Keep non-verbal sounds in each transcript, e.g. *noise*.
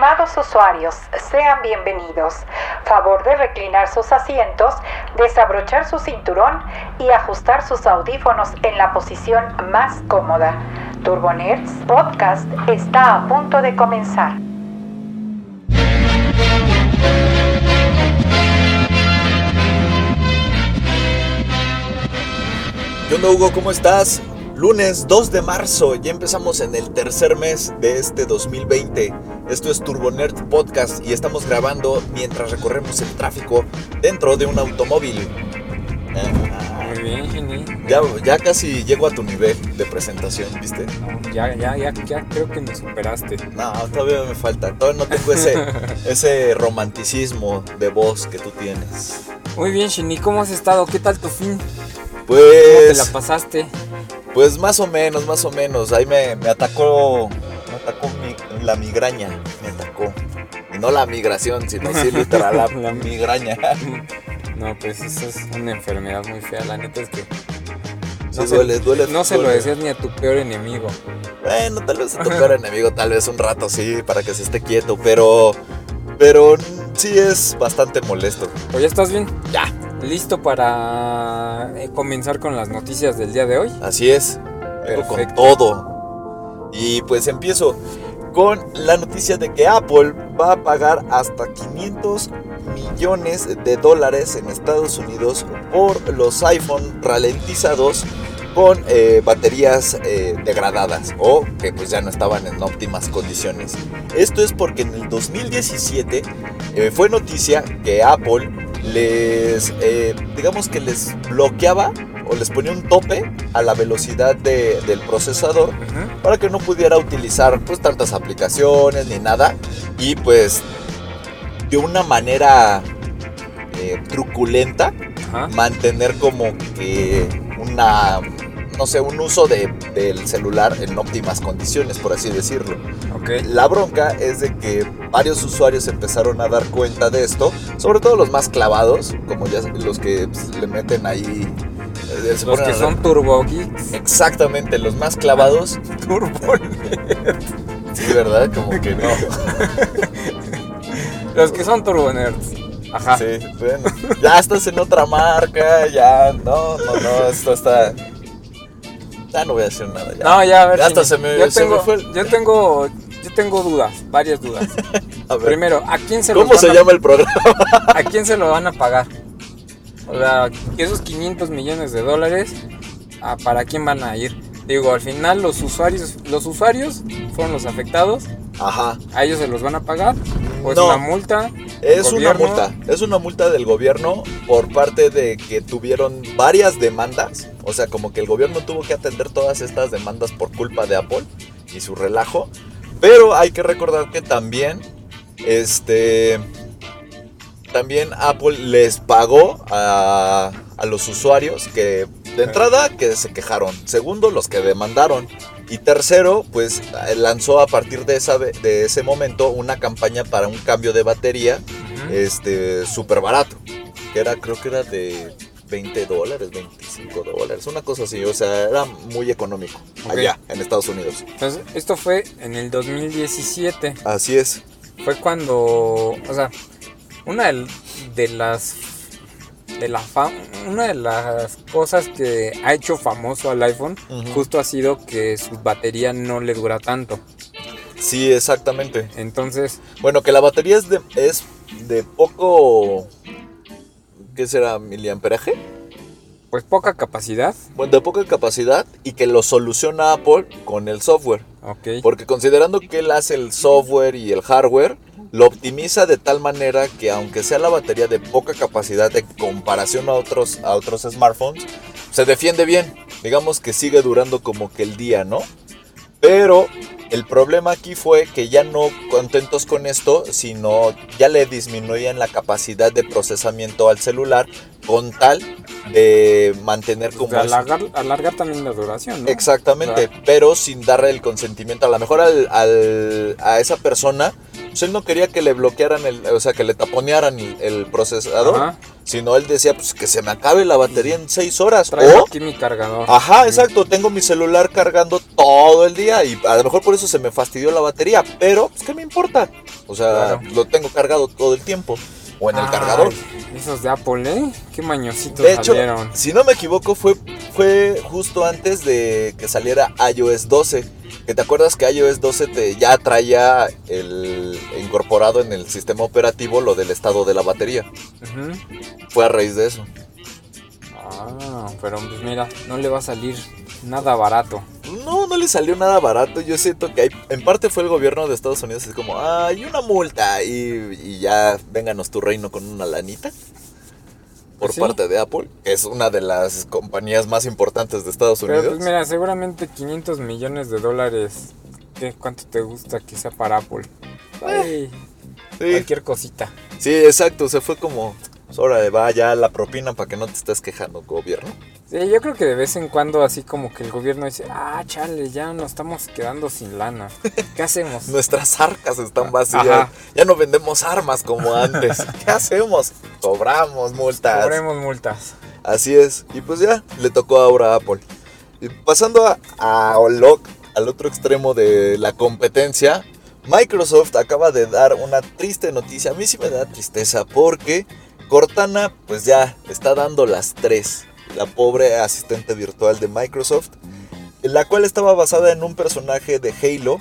Estimados usuarios, sean bienvenidos. Favor de reclinar sus asientos, desabrochar su cinturón y ajustar sus audífonos en la posición más cómoda. Turbonerds Podcast está a punto de comenzar. ¿Qué onda Hugo? ¿Cómo estás? Lunes 2 de marzo, ya empezamos en el tercer mes de este 2020. Esto es Turbo Nerd Podcast y estamos grabando mientras recorremos el tráfico dentro de un automóvil. Muy bien, Geni. Ya, ya casi llego a tu nivel de presentación, ¿viste? No, ya, ya, ya, ya creo que me superaste. No, todavía me falta. Todavía no tengo ese, *laughs* ese romanticismo de voz que tú tienes. Muy bien, Geni, ¿cómo has estado? ¿Qué tal tu fin? ¿Cómo Pues... te la pasaste? Pues más o menos, más o menos. Ahí me, me atacó, me atacó mi- la migraña, me atacó. Y no la migración, sino sí *laughs* literal la, La mi- migraña. No, pues eso es una enfermedad muy fea. La neta es que Sí, se- duele, duele. no se lo decías ni a tu peor enemigo. Bueno, tal vez a tu *laughs* peor enemigo, tal vez un rato sí, para que se esté quieto, pero, pero sí es bastante molesto. ¿O ya estás bien? Ya, ¿Listo para eh, comenzar con las noticias del día de hoy? así es. Vengo con todo. Y pues empiezo con la noticia de que Apple va a pagar hasta 500 millones de dólares en Estados Unidos por los iPhone ralentizados con eh, baterías eh, degradadas o que pues ya no estaban en óptimas condiciones. Esto es porque en el 2017 eh, fue noticia que Apple les, eh, digamos que les bloqueaba o les ponía un tope a la velocidad de- del procesador para que no pudiera utilizar pues tantas aplicaciones ni nada. Y pues de una manera eh, truculenta mantener como que una no sé un uso de- del celular en óptimas condiciones por así decirlo Ok. la bronca es de que varios usuarios empezaron a dar cuenta de esto sobre todo los más clavados como ya los que pues, le meten ahí eh, Los que son Turbo Geeks. exactamente los más clavados *laughs* Turbo. Sí, ¿verdad? Como que no. *laughs* Los que son Turbo Nerds. Ajá. Sí, bueno. Ya estás en otra marca, ya. No, no, no, esto está. Ya no voy a decir nada. Ya. No, ya a ver. Ya hasta se me- yo se me tengo, fue el- Yo tengo, yo tengo dudas, varias dudas. *laughs* A ver, Primero, ¿a quién se ¿Cómo se van a- llama el programa? *laughs* ¿A quién se lo van a pagar? O sea, esos 500 millones de dólares, ¿a ¿para quién van a ir? Digo, al final los usuarios, los usuarios fueron los afectados, Ajá. a ellos se los van a pagar, o es No. una multa. Es una multa. Es una multa del gobierno por parte de que tuvieron varias demandas. O sea, como que el gobierno tuvo que atender todas estas demandas por culpa de Apple y su relajo. Pero hay que recordar que también, este, también Apple les pagó a, a los usuarios que, de entrada, que se quejaron. Segundo, los que demandaron. Y tercero, pues lanzó a partir de, esa, de ese momento una campaña para un cambio de batería este súper barato. Que era, creo que era de 20 dólares, 25 dólares, una cosa así. O sea, era muy económico allá en Estados Unidos. Entonces, esto fue en el 2017. Así es. Fue cuando, o sea, una de las de la una de las cosas que ha hecho famoso al iPhone justo ha sido que su batería no le dura tanto. Sí, exactamente. Entonces, Bueno, que la batería es de, es de poco. ¿Qué será? ¿Miliamperaje? pues poca capacidad. Bueno, de poca capacidad y que lo soluciona Apple con el software. Ok. Porque considerando que él hace el software y el hardware, lo optimiza de tal manera que aunque sea la batería de poca capacidad de comparación a otros, a otros smartphones, se defiende bien. Digamos que sigue durando como que el día, ¿no? Pero el problema aquí fue que ya no contentos con esto, sino ya le disminuían la capacidad de procesamiento al celular con tal de mantener como... De alargar, alargar también la duración, ¿no? Exactamente, Claro. pero sin darle el consentimiento. A lo mejor al, al- a esa persona, pues él no quería que le bloquearan, el, o sea, que le taponearan el, el procesador, Ajá. Sino él decía, pues que se me acabe la batería en seis horas. Traigo O, aquí mi cargador. ajá, exacto, tengo mi celular cargando todo el día y a lo mejor por eso se me fastidió la batería, pero, pues, ¿qué me importa? O sea, Claro. lo tengo cargado todo el tiempo. O en el cargador. Esos de Apple, ¿eh? Qué mañositos De hecho, salieron. si no me equivoco, fue, fue justo antes de que saliera iOS 12. Que te acuerdas que iOS 12 te, ya traía el, incorporado en el sistema operativo lo del estado de la batería. Fue a raíz de eso. Ah, pero pues mira, no le va a salir nada barato. No, no le salió nada barato. Yo siento que hay- en parte fue el gobierno de Estados Unidos así como, hay una multa y, y ya vénganos tu reino con una lanita. Por Pues sí. parte de Apple, que es una de las compañías más importantes de Estados Pero Unidos. pues mira, seguramente 500 millones de dólares. ¿qué, ¿Cuánto te gusta que sea para Apple? Ay, sí, Cualquier cosita. sí, exacto. Se fue como, pues, órale, va ya la propina para que no te estés quejando, gobierno. Sí, yo creo que de vez en cuando así como que el gobierno dice, ah, chale, ya nos estamos quedando sin lana. ¿Qué hacemos? *laughs* Nuestras arcas están vacías. Ajá. Ya no vendemos armas como antes. *laughs* ¿Qué hacemos? Cobramos multas. Cobremos multas. Así es. Y pues ya, le tocó ahora a Apple. Y pasando a, a lo- al otro extremo de la competencia, Microsoft acaba de dar una triste noticia. A mí sí me da tristeza porque Cortana pues ya está dando las tres. La pobre asistente virtual de Microsoft. La cual estaba basada en un personaje de Halo.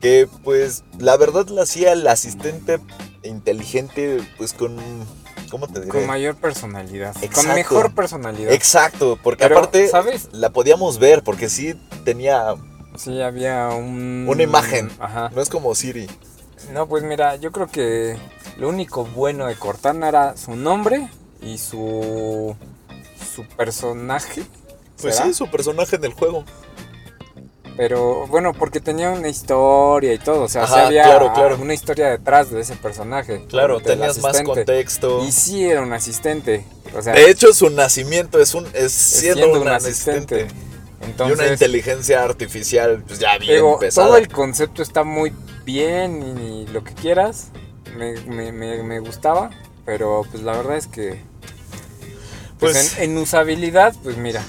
Que pues la verdad la hacía el asistente inteligente pues con... ¿Cómo te diré? Con mayor personalidad. Exacto. Con mejor personalidad. Exacto, porque Pero, aparte ¿sabes? la podíamos ver, porque sí tenía. Sí, había un... Una imagen. Ajá. No es como Siri. No, pues mira, yo creo que lo único bueno de Cortana era su nombre y su... su personaje. Pues ¿será? sí, su personaje en el juego. Pero bueno, porque tenía una historia y todo. O sea, Ajá, había claro, claro. una historia detrás de ese personaje. Claro, tenías más contexto. Y sí era un asistente. O sea, De hecho, su nacimiento es un es siendo, siendo un asistente. asistente. y entonces, una inteligencia artificial, pues ya bien digo, pesada. todo el concepto está muy bien y, y lo que quieras. Me, me- me- me gustaba. Pero pues la verdad es que... Pues, Pues- en, en usabilidad, pues mira.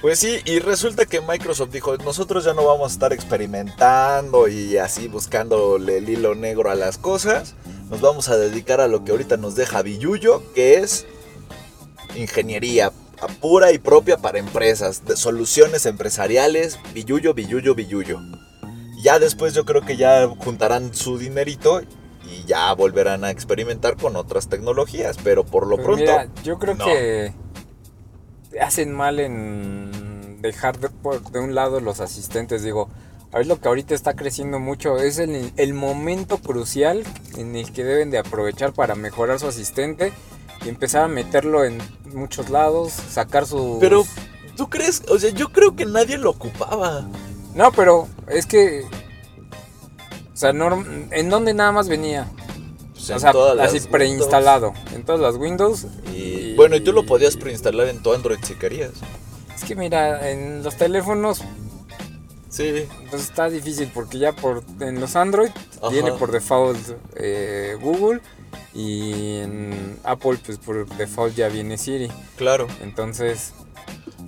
Pues sí, y resulta que Microsoft dijo, nosotros ya no vamos a estar experimentando y así buscándole el hilo negro a las cosas. Nos vamos a dedicar a lo que ahorita nos deja Billuyo, que es ingeniería pura y propia para empresas, de soluciones empresariales, Billuyo, Billuyo, Billuyo. Ya después yo creo que ya juntarán su dinerito y ya volverán a experimentar con otras tecnologías, pero por lo Pues pronto... mira, yo creo no. que hacen mal en dejar de, por- de un lado los asistentes. Digo, a ver lo que ahorita está creciendo mucho es el, el momento crucial en el que deben de aprovechar para mejorar su asistente y empezar a meterlo en muchos lados, sacar su... Pero, ¿tú crees? O sea, yo creo que nadie lo ocupaba. No, pero es que... O sea, norm- ¿en dónde nada más venía? O en sea, todas las así preinstalado. En todas las Windows. Y, bueno, y tú lo podías preinstalar en tu Android si querías. Es que mira, en los teléfonos Sí. pues está difícil porque ya por en los Android Ajá. viene por default eh, Google y en Apple pues por default ya viene Siri. Claro. Entonces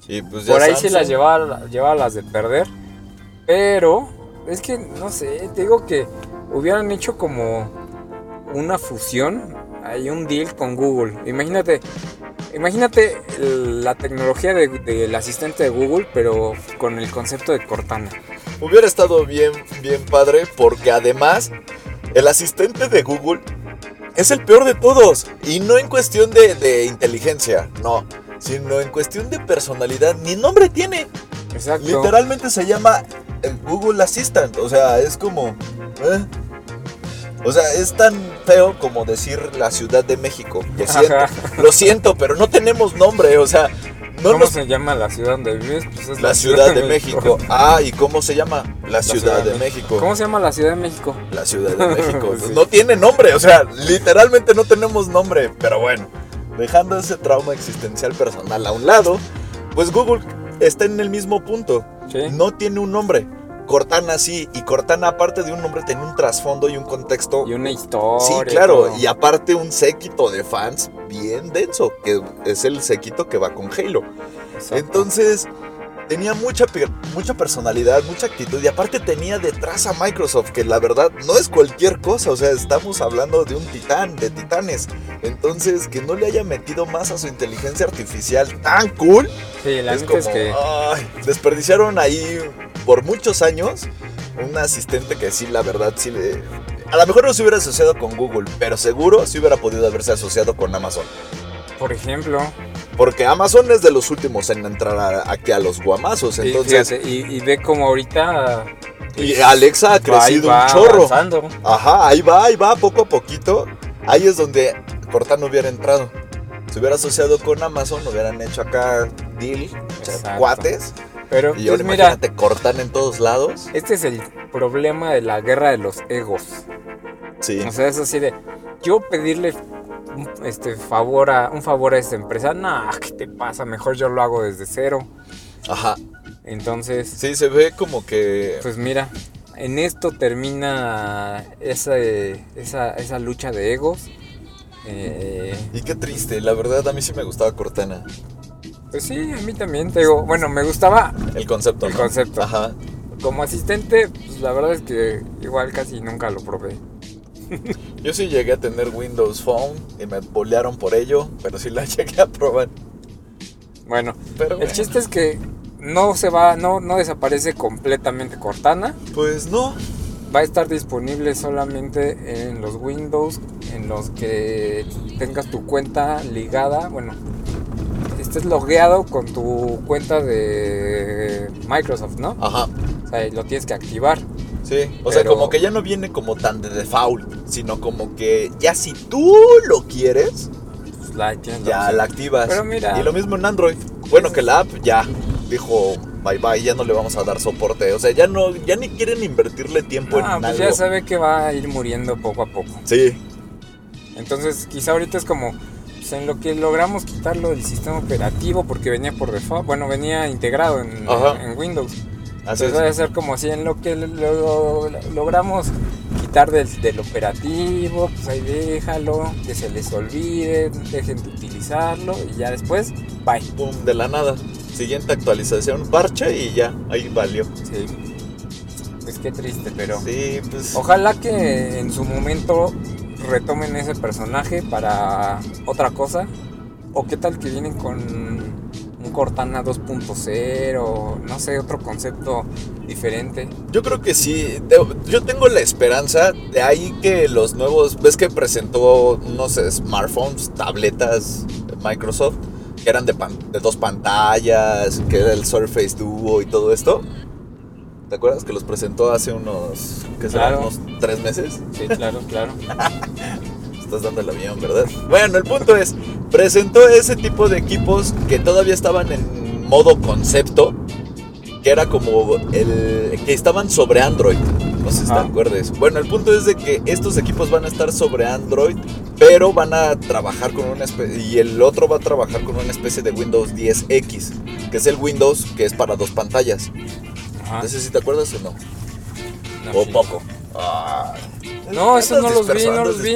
Y pues ya por ahí sí Samsung- las llevaba, llevaba las de perder. Pero es que no sé, te digo que hubieran hecho como una fusión, hay un deal con Google. Imagínate, imagínate la tecnología de- del asistente de Google, pero con el concepto de Cortana. Hubiera estado bien, bien padre porque además el asistente de Google es el peor de todos. Y no en cuestión de, de inteligencia, no. Sino en cuestión de personalidad. Ni nombre tiene. Exacto. Literalmente se llama el Google Assistant. O sea, es como... ¿eh? O sea, es tan feo como decir la Ciudad de México. Lo siento, Ajá. lo siento, pero no tenemos nombre. O sea, no ¿Cómo nos... se llama la ciudad donde vives? Pues es La Ciudad de México. Ah, ¿y cómo se llama? La Ciudad de México. ¿Cómo se llama la Ciudad de México? La Ciudad de México. *laughs* Sí. No tiene nombre, o sea, literalmente no tenemos nombre. Pero bueno, dejando ese trauma existencial personal a un lado, pues Google está en el mismo punto. Sí. No tiene un nombre. Cortana sí, y Cortana aparte de un nombre tiene un trasfondo y un contexto. Y una historia. Sí, claro, todo. y aparte un séquito de fans bien denso, que es el séquito que va con Halo. Exacto. Entonces, tenía mucha, mucha personalidad, mucha actitud y aparte tenía detrás a Microsoft, que la verdad no es cualquier cosa, o sea, estamos hablando de un titán, de titanes. Entonces, que no le haya metido más a su inteligencia artificial tan cool, Sí, la es como, es que. ay, desperdiciaron ahí por muchos años un asistente que sí, la verdad, sí le... A lo mejor no se hubiera asociado con Google, pero seguro sí hubiera podido haberse asociado con Amazon. Por ejemplo, Porque Amazon es de los últimos en entrar a- aquí a los guamazos. y, Entonces, fíjate, y, y ve como ahorita. y Alexa ha crecido va un chorro. avanzando. Ajá, ahí va, ahí va, poco a poquito. Ahí es donde Cortana hubiera entrado. Se hubiera asociado con Amazon, hubieran hecho acá deal, Exacto. cuates. Pero Y ahora pues mira, imagínate Cortana en todos lados. este es el problema de la guerra de los egos. Sí. O sea, es así de. Yo pedirle este, favor a, un favor a esta empresa, nah, ¿qué te pasa? Mejor yo lo hago desde cero. Ajá. Entonces, Sí, se ve como que. pues mira, en esto termina esa, esa, esa lucha de egos. Eh, Y qué triste, la verdad a mí sí me gustaba Cortana. pues sí, a mí también te digo, bueno, me gustaba El concepto, El ¿no? concepto. Ajá. como asistente, pues la verdad es que igual casi nunca lo probé. *laughs* Yo sí llegué a tener Windows Phone y me bolearon por ello, pero sí la *laughs* llegué a probar. Bueno, Pero el bueno, chiste es que no se va, no, no desaparece completamente Cortana. Pues no. Va a estar disponible solamente en los Windows en los que tengas tu cuenta ligada, bueno, estés logueado con tu cuenta de Microsoft, ¿no? Ajá. O sea, lo tienes que activar. Sí. O sea, como que ya no viene como tan de default, sino como que ya si tú lo quieres, Pues la ya la activas. Pero mira. Y lo mismo en Android. Bueno, que la app ya dijo bye bye, ya no le vamos a dar soporte. O sea, ya no, ya ni quieren invertirle tiempo Ah, en pues algo. ya sabe que va a ir muriendo poco a poco. Sí. Entonces, quizá ahorita es como pues, en lo que logramos quitarlo del sistema operativo porque venía por default, bueno, venía integrado en, en Windows. Así Entonces va a ser como si en lo que lo- lo- logramos quitar del, del operativo, pues ahí déjalo, que se les olvide, dejen de utilizarlo y ya después, bye. Pum, de la nada. Siguiente actualización, parche y ya, ahí valió. Sí. Pues qué triste, pero Sí, pues. ojalá que en su momento retomen ese personaje para otra cosa. O qué tal que vienen con Cortana 2.0, no sé, otro concepto diferente. Yo creo que sí. Yo tengo la esperanza de ahí que los nuevos. ¿Ves que presentó unos smartphones, tabletas de Microsoft? Que eran de, pan- de dos pantallas, que era el Surface Duo y todo esto. ¿Te acuerdas que los presentó hace unos. ¿Qué serán? Claro. Unos tres meses? Sí, claro, claro. *laughs* Estás dando el avión, ¿verdad? Bueno, el punto es, presentó ese tipo de equipos que todavía estaban en modo concepto, que era como el que estaban sobre Android. No sé si te Ajá. acuerdes. Bueno, el punto es de que estos equipos van a estar sobre Android, pero van a trabajar con una especie y el otro va a trabajar con una especie de Windows 10X, que es el Windows que es para dos pantallas. Ajá. No sé si te acuerdas o no. No, o sí. poco. Ah, No, esos andas no los vi, no los vi.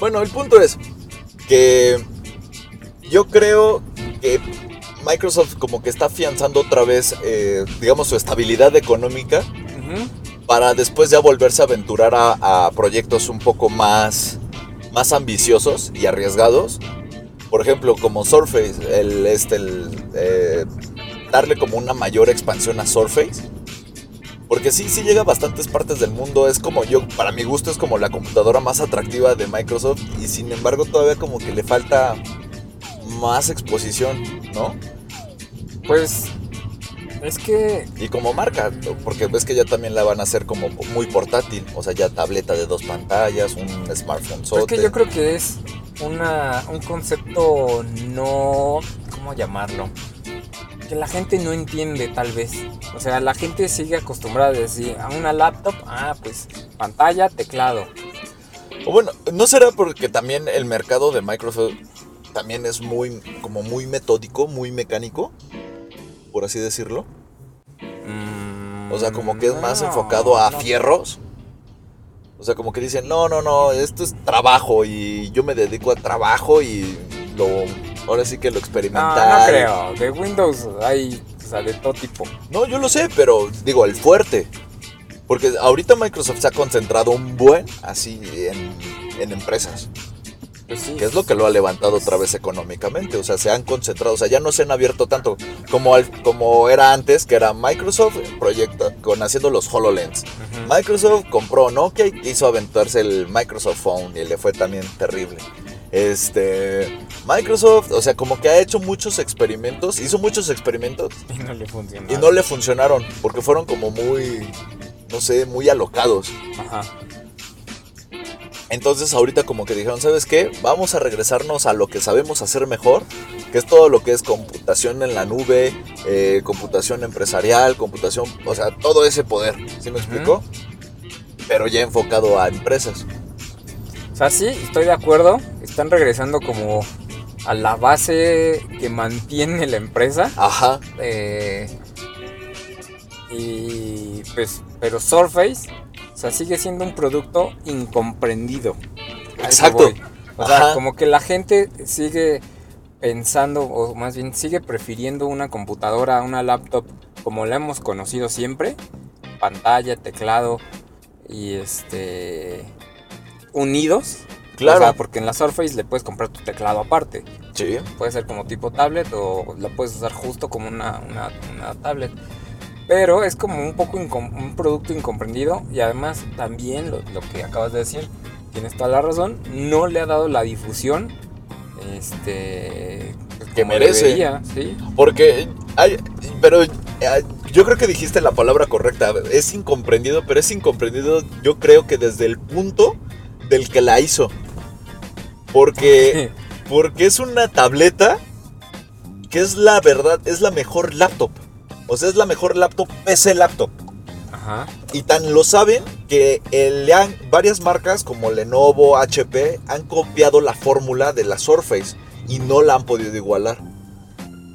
Bueno, el punto es que yo creo que Microsoft como que está afianzando otra vez, eh, digamos, su estabilidad económica para después ya volverse a aventurar a, a proyectos un poco más, más ambiciosos y arriesgados. Por ejemplo, como Surface, el, este, el, eh, darle como una mayor expansión a Surface. Porque sí, sí llega a bastantes partes del mundo. Es como yo, para mi gusto, es como la computadora más atractiva de Microsoft. Y sin embargo, todavía como que le falta más exposición, ¿no? Pues es que Y como marca, porque ves que ya también la van a hacer como muy portátil. O sea, ya tableta de dos pantallas, un smartphone Es sote. que yo creo que es una, un concepto no... ¿Cómo llamarlo? Que la gente no entiende tal vez. O sea, la gente sigue acostumbrada a decir a una laptop, ah, pues pantalla, teclado. O bueno, ¿no será porque también el mercado de Microsoft también es muy, como muy metódico, muy mecánico? Por así decirlo. Mm, O sea, como que es más enfocado a no. fierros. O sea, como que dicen, no, no, no, esto es trabajo y yo me dedico a trabajo y lo, ahora sí que lo No, experimental. no creo. De Windows hay o sea, de todo tipo. No, yo lo sé, pero digo, el fuerte. Porque ahorita Microsoft se ha concentrado un buen así en, en empresas. Pues sí. Que es lo que lo ha levantado otra vez económicamente. O sea, se han concentrado. O sea, ya no se han abierto tanto como, al- como era antes, que era Microsoft proyecta, con haciendo los HoloLens. Microsoft compró Nokia y quiso aventarse el Microsoft Phone y le fue también terrible. Este. Microsoft, o sea, como que ha hecho muchos experimentos, hizo muchos experimentos *laughs* Y no le funcionó. y no le funcionaron porque fueron como muy, no sé, muy alocados. Ajá. Entonces ahorita como que dijeron, ¿sabes qué? Vamos a regresarnos a lo que sabemos hacer mejor, que es todo lo que es computación en la nube, eh, computación empresarial, computación, o sea, todo ese poder, ¿sí me explico? Pero ya enfocado a empresas. O sea, sí, estoy de acuerdo. Están regresando como a la base que mantiene la empresa. Ajá, Eh, y pues, pero Surface, o sea, sigue siendo un producto incomprendido. Exacto. O sea, como que la gente sigue pensando, o más bien sigue prefiriendo una computadora a una laptop como la hemos conocido siempre. Pantalla, teclado y este unidos. Claro. O sea, porque en la Surface le puedes comprar tu teclado aparte. sí. Puede ser como tipo tablet o la puedes usar justo como una, una- una tablet. Pero es como un poco un producto incomprendido y además también lo, lo que acabas de decir, tienes toda la razón, no le ha dado la difusión este, Que merece. debería, ¿sí? Porque hay, pero eh, yo creo que dijiste la palabra correcta. Es incomprendido, pero es incomprendido yo creo que desde el punto del que la hizo. Porque, *laughs* porque es una tableta que es la verdad, es la mejor laptop. O sea, es la mejor laptop, PC laptop. Ajá. Y tan lo saben que le han, varias marcas como Lenovo, HP han copiado la fórmula de la Surface y no la han podido igualar.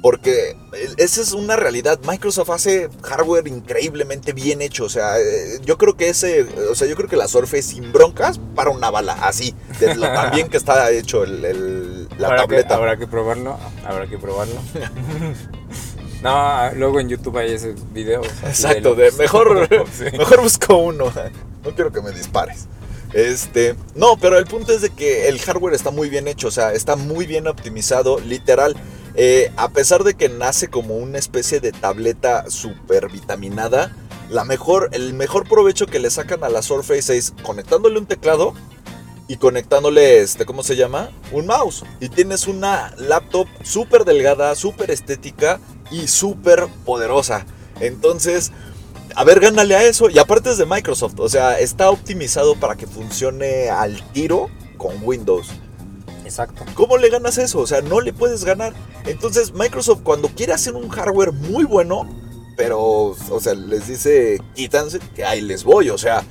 Porque esa es una realidad. Microsoft hace hardware increíblemente bien hecho. O sea, eh, yo creo que ese, o sea, yo creo que la Surface sin broncas para una bala, así, de lo tan bien que está hecho el- el- la habrá tableta. Que, habrá que probarlo, habrá que probarlo. *laughs* no, luego en YouTube hay esos videos. así Exacto, de de los- mejor, *laughs* Sí. mejor busco uno. No quiero que me dispares. Este, no, pero el punto es de que el hardware está muy bien hecho, o sea, está muy bien optimizado, literal. Eh, a pesar de que nace como una especie de tableta super vitaminada, la mejor, el mejor provecho que le sacan a la Surface es conectándole un teclado y conectándole, este, ¿cómo se llama? Un mouse. Y tienes una laptop súper delgada, súper estética y súper poderosa. Entonces, a ver, gánale a eso. Y aparte es de Microsoft, o sea, está optimizado para que funcione al tiro con Windows. Exacto. ¿Cómo le ganas eso? O sea, no le puedes ganar. Entonces, Microsoft cuando quiere hacer un hardware muy bueno, pero, o sea, les dice, quítanse, que ahí les voy. O sea,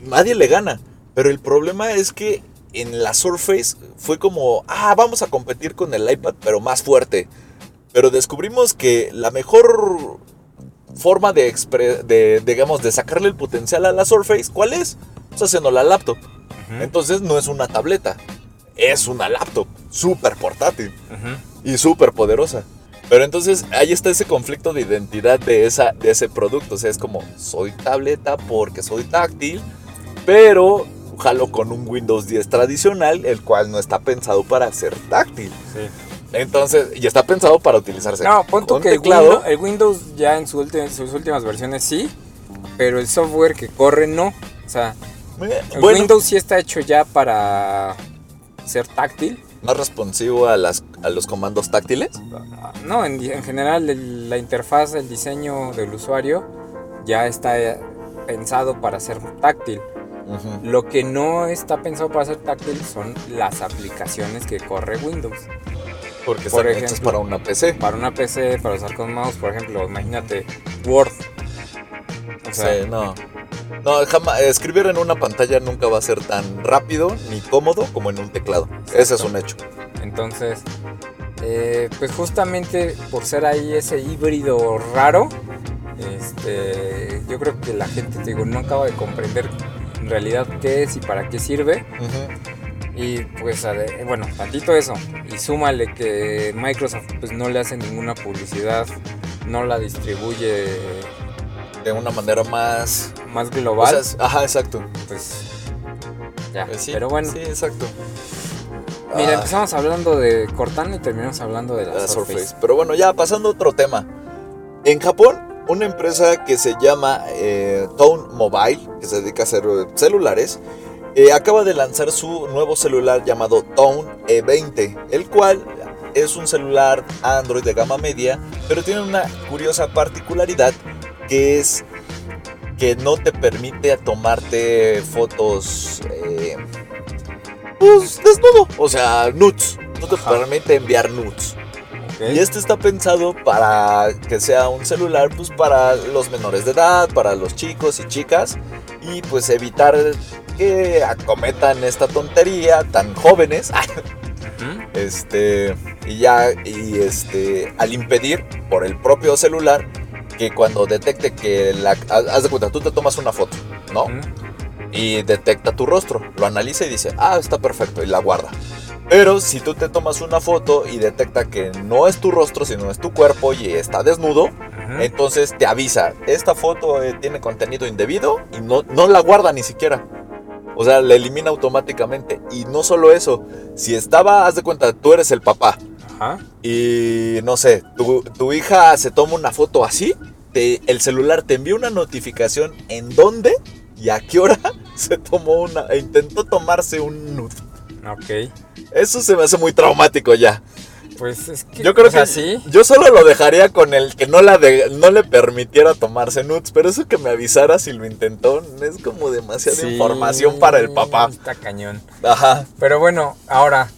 nadie le gana. Pero el problema es que en la Surface fue como, ah, vamos a competir con el iPad, pero más fuerte. Pero descubrimos que la mejor forma de, digamos, de sacarle el potencial a la Surface, ¿cuál es? Pues haciendo la laptop. Entonces no es una tableta, es una laptop súper portátil y súper poderosa. Pero entonces ahí está ese conflicto de identidad de, esa, de ese producto. O sea, es como, soy tableta porque soy táctil, pero jalo con un Windows 10 tradicional, el cual no está pensado para ser táctil. Sí. Entonces, y está pensado para utilizarse No, pon que el teclado. Windows, el Windows ya en su en sus últimas versiones sí, pero el software que corre no. O sea, Eh, el bueno, Windows sí está hecho ya para ser táctil. más responsivo a, las, a los comandos táctiles. No, en, en general el- la interfaz, el diseño del usuario ya está eh, pensado para ser táctil. Lo que no está pensado para ser táctil son las aplicaciones que corre Windows. Porque Por están ejemplo. para una PC. Para una PC, para usar con mouse, por ejemplo, imagínate Word. O sea, Sí, no. No, jamás. Escribir en una pantalla nunca va a ser tan rápido ni cómodo como en un teclado. Ese es un hecho. Entonces, eh, pues justamente por ser ahí ese híbrido raro, este, yo creo que la gente, te digo, no acaba de comprender en realidad qué es y para qué sirve. Y pues, bueno, tantito eso. Y súmale que Microsoft pues no le hace ninguna publicidad no la distribuye De una manera más... más o global, sea, ajá, exacto. pues ya. Pues sí, Pero bueno, Sí, exacto. mira, Ah, empezamos hablando de Cortana y terminamos hablando de la, la Surface. Surface. Pero bueno, ya pasando a otro tema. En Japón, una empresa que se llama eh, Tone Mobile, que se dedica a hacer eh, celulares, eh, acaba de lanzar su nuevo celular llamado Tone E20, el cual es un celular Android de gama media, pero tiene una curiosa particularidad que es que no te permite tomarte fotos eh, pues desnudo, o sea, nudes, no te Ajá. permite enviar nudes. Y este está pensado para que sea un celular pues para los menores de edad, para los chicos y chicas y pues evitar que acometan esta tontería tan jóvenes. *laughs* Este y ya y este al impedir por el propio celular que cuando detecte que la haz de cuenta, tú te tomas una foto, ¿no? Y detecta tu rostro, lo analiza y dice, ah, está perfecto, y la guarda. Pero si tú te tomas una foto y detecta que no es tu rostro, sino es tu cuerpo y está desnudo, entonces te avisa, esta foto eh, tiene contenido indebido y no, no la guarda ni siquiera. O sea, la elimina automáticamente. Y no solo eso, si estaba, haz de cuenta, tú eres el papá Ajá. y no sé, tu, tu hija se toma una foto así, te- el celular te envía una notificación en dónde y a qué hora *laughs* se tomó una, e intentó tomarse un nude. Ok. Eso se me hace muy traumático ya. Pues es que. Yo creo o sea, que sí. yo solo lo dejaría con el que no, la de- no le permitiera tomarse nudes, pero eso que me avisara si lo intentó es como demasiada Sí, información para el papá. Está cañón. Ajá. Pero bueno, ahora.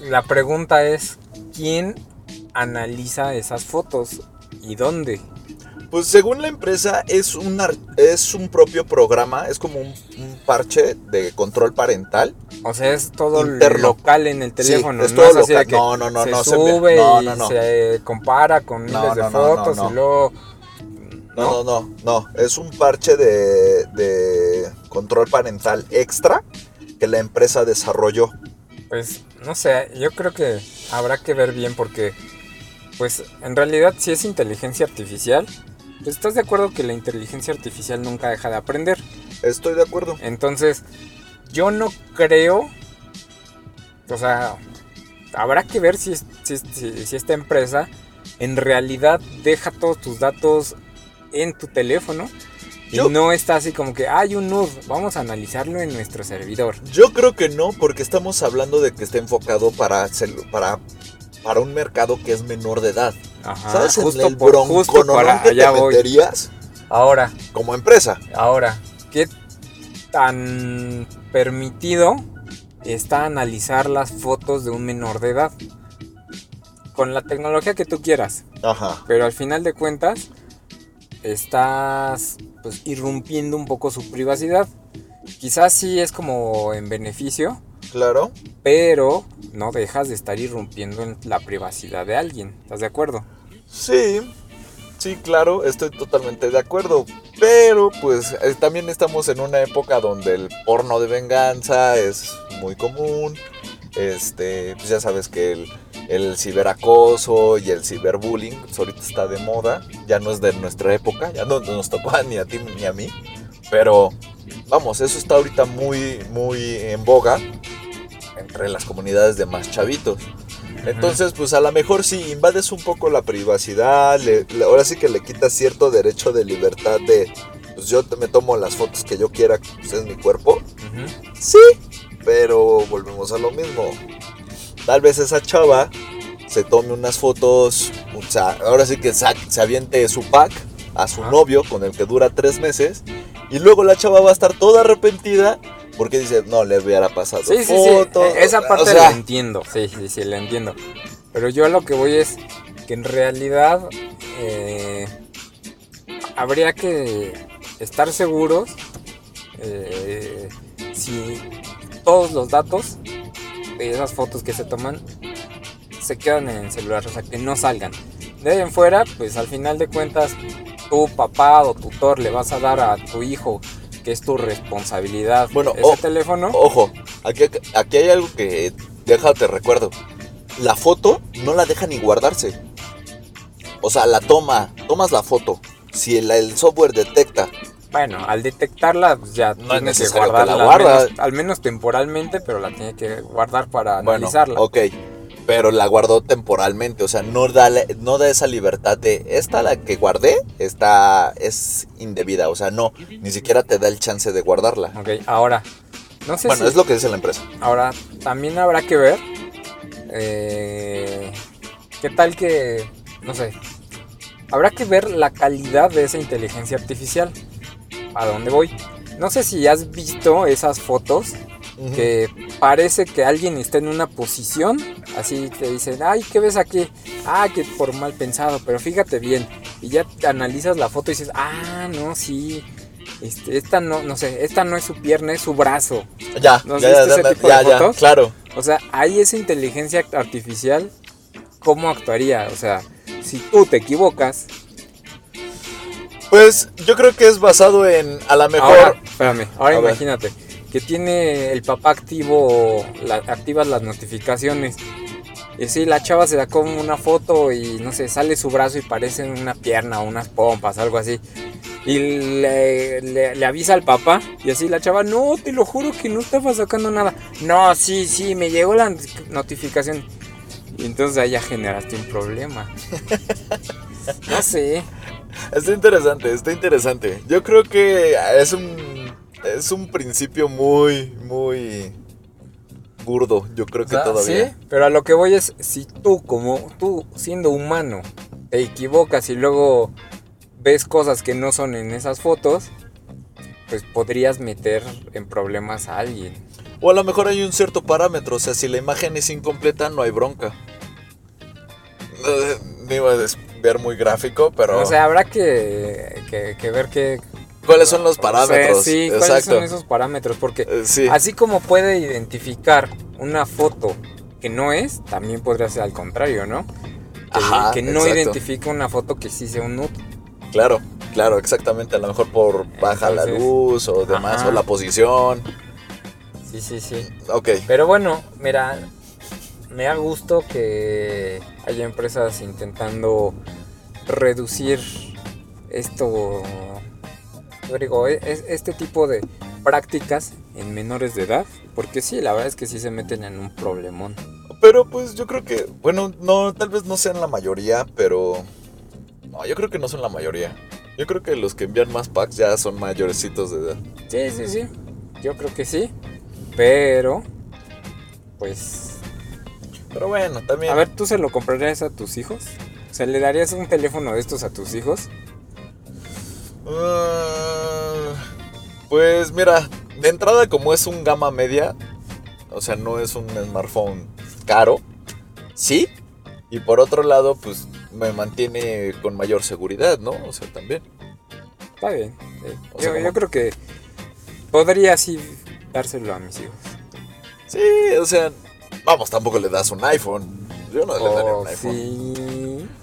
La pregunta es: ¿quién analiza esas fotos? ¿Y dónde? Pues según la empresa es un, es un propio programa, es como un, un parche de control parental. O sea, es todo local en el teléfono. es no todo es así de local. No, no, no, se no, se sube envía- no, y no, no. se compara con No, miles de no, no, no, fotos no. y luego. No, no, no, no. Es un parche de, de control parental extra que la empresa desarrolló. Pues no sé, yo creo que habrá que ver bien porque, pues en realidad si es inteligencia artificial, estás de acuerdo que la inteligencia artificial nunca deja de aprender. Estoy de acuerdo. Entonces, yo no creo, o sea, habrá que ver si, si, si- si esta empresa en realidad deja todos tus datos en tu teléfono. Y Yo- no está así como que hay un nude, vamos a analizarlo en nuestro servidor. Yo creo que no, porque estamos hablando de que está enfocado para, para, para un mercado que es menor de edad. Ajá, ¿Sabes en justo el por- justo broncononón para que te meterías Ahora, como empresa? ahora, ¿qué tan permitido está analizar las fotos de un menor de edad? Con la tecnología que tú quieras, Ajá. pero al final de cuentas estás pues irrumpiendo un poco su privacidad. Quizás sí es como en beneficio, Claro. pero no dejas de estar irrumpiendo en la privacidad de alguien. ¿Estás de acuerdo? Sí, sí, claro, estoy totalmente de acuerdo. Pero pues eh, también estamos en una época donde el porno de venganza es muy común. Este, pues ya sabes que el, el ciberacoso y el ciberbullying pues, ahorita está de moda. Ya no es de nuestra época, ya no nos tocó ni a ti ni a mí. Pero vamos, eso está ahorita muy, muy en boga entre las comunidades de más chavitos. Entonces, pues a lo mejor si invades un poco la privacidad, le- le- ahora sí que le quitas cierto derecho de libertad de, pues yo me tomo las fotos que yo quiera, pues es mi cuerpo. Sí, pero volvemos a lo mismo. Tal vez esa chava se tome unas fotos, o sea, ahora sí que se aviente su pack a su novio con el que dura tres meses y luego la chava va a estar toda arrepentida porque dice, no, le hubiera pasado Sí, sí, sí. fotos. e- Esa o parte sea, la entiendo. Sí, sí, sí, la entiendo. Pero yo a lo que voy es que en realidad eh, habría que estar seguros eh, si todos los datos de esas fotos que se toman se quedan en el celular, o sea, que no salgan. De ahí en fuera, pues al final de cuentas, tu papá o tutor le vas a dar a tu hijo, que es tu responsabilidad, Bueno, ese teléfono. Ojo, aquí, aquí hay algo que déjate recuerdo. La foto no la deja ni guardarse. O sea, la toma, tomas la foto. Si el, el software detecta Bueno, al detectarla, pues ya No es que guardarla. la al menos- Al menos temporalmente, pero la tiene que guardar para Bueno, analizarla. ok. Pero la guardó temporalmente, o sea, no da, no da esa libertad de esta la que guardé, está es indebida, o sea, no, ni siquiera te da el chance de guardarla. Ok, ahora, no sé Bueno, si... es lo que dice la empresa. Ahora, también habrá que ver. eh, ¿Qué tal que.? No sé. Habrá que ver la calidad de esa inteligencia artificial. ¿A dónde voy? No sé si has visto esas fotos que parece que alguien está en una posición. Así te dicen, ay, ¿qué ves aquí? Ah, que por mal pensado, pero fíjate bien. Y ya analizas la foto y dices, ah, no, sí. Este, esta no, no sé, esta no es su pierna, es su brazo. Ya, ¿No ya, ya, ese ya, tipo de ya, ya, fotos? claro. O sea, ahí esa inteligencia artificial, ¿cómo actuaría? O sea, si tú te equivocas, Pues yo creo que es basado en, a lo mejor, ahora, espérame, ahora A ver. Que tiene el papá activo, la, activas las notificaciones. Y si la chava se sacó una foto y no sé, sale su brazo y parece una pierna o unas pompas, algo así. Y le, le- le avisa al papá y así la chava, no, te lo juro que no estaba sacando nada. No, sí, sí, me llegó la notificación. Y entonces ahí ya generaste un problema. *laughs* No sé. está interesante, está interesante. Yo creo que es un, es un principio muy, muy burdo, yo creo que O sea, todavía. Sí, pero a lo que voy es, si tú como tú siendo humano te equivocas y luego ves cosas que no son en esas fotos, pues podrías meter en problemas a alguien. O a lo mejor hay un cierto parámetro, o sea, si la imagen es incompleta, no hay bronca. Eh, No iba a ver muy gráfico, pero O sea, habrá que, que- que ver qué... ¿cuáles son los o sea, parámetros? sí, cuáles Exacto. son esos parámetros, porque Eh, sí. así como puede identificar una foto que no es, también podría ser al contrario, ¿no? Que, Ajá, que no exacto. identifica una foto que sí sea un nude. Claro, claro, exactamente. A lo mejor por baja la luz o demás, ajá. o la posición. Sí, sí, sí. Ok. Pero bueno, mira, me da gusto que haya empresas intentando reducir esto, digo, e- es- este tipo de prácticas en menores de edad, porque sí, la verdad es que sí se meten en un problemón. Pero pues yo creo que, bueno, no, tal vez no sean la mayoría, pero... No, yo creo que no son la mayoría. Yo creo que los que envían más packs ya son mayorecitos de edad. Sí, sí, sí, yo creo que sí, pero, pues, Pero bueno, también... a ver, ¿tú se lo comprarías a tus hijos? O sea, ¿le darías un teléfono de estos a tus hijos? Ah, pues mira, de entrada como es un gama media, o sea, no es un smartphone caro, sí. Y por otro lado, pues me mantiene con mayor seguridad, ¿no? O sea, también. Está bien. sí. O sea, yo, como- yo creo que podría así dárselo a mis hijos. Sí, o sea, vamos, tampoco le das un iPhone. Yo no le daría Oh, un iPhone. sí.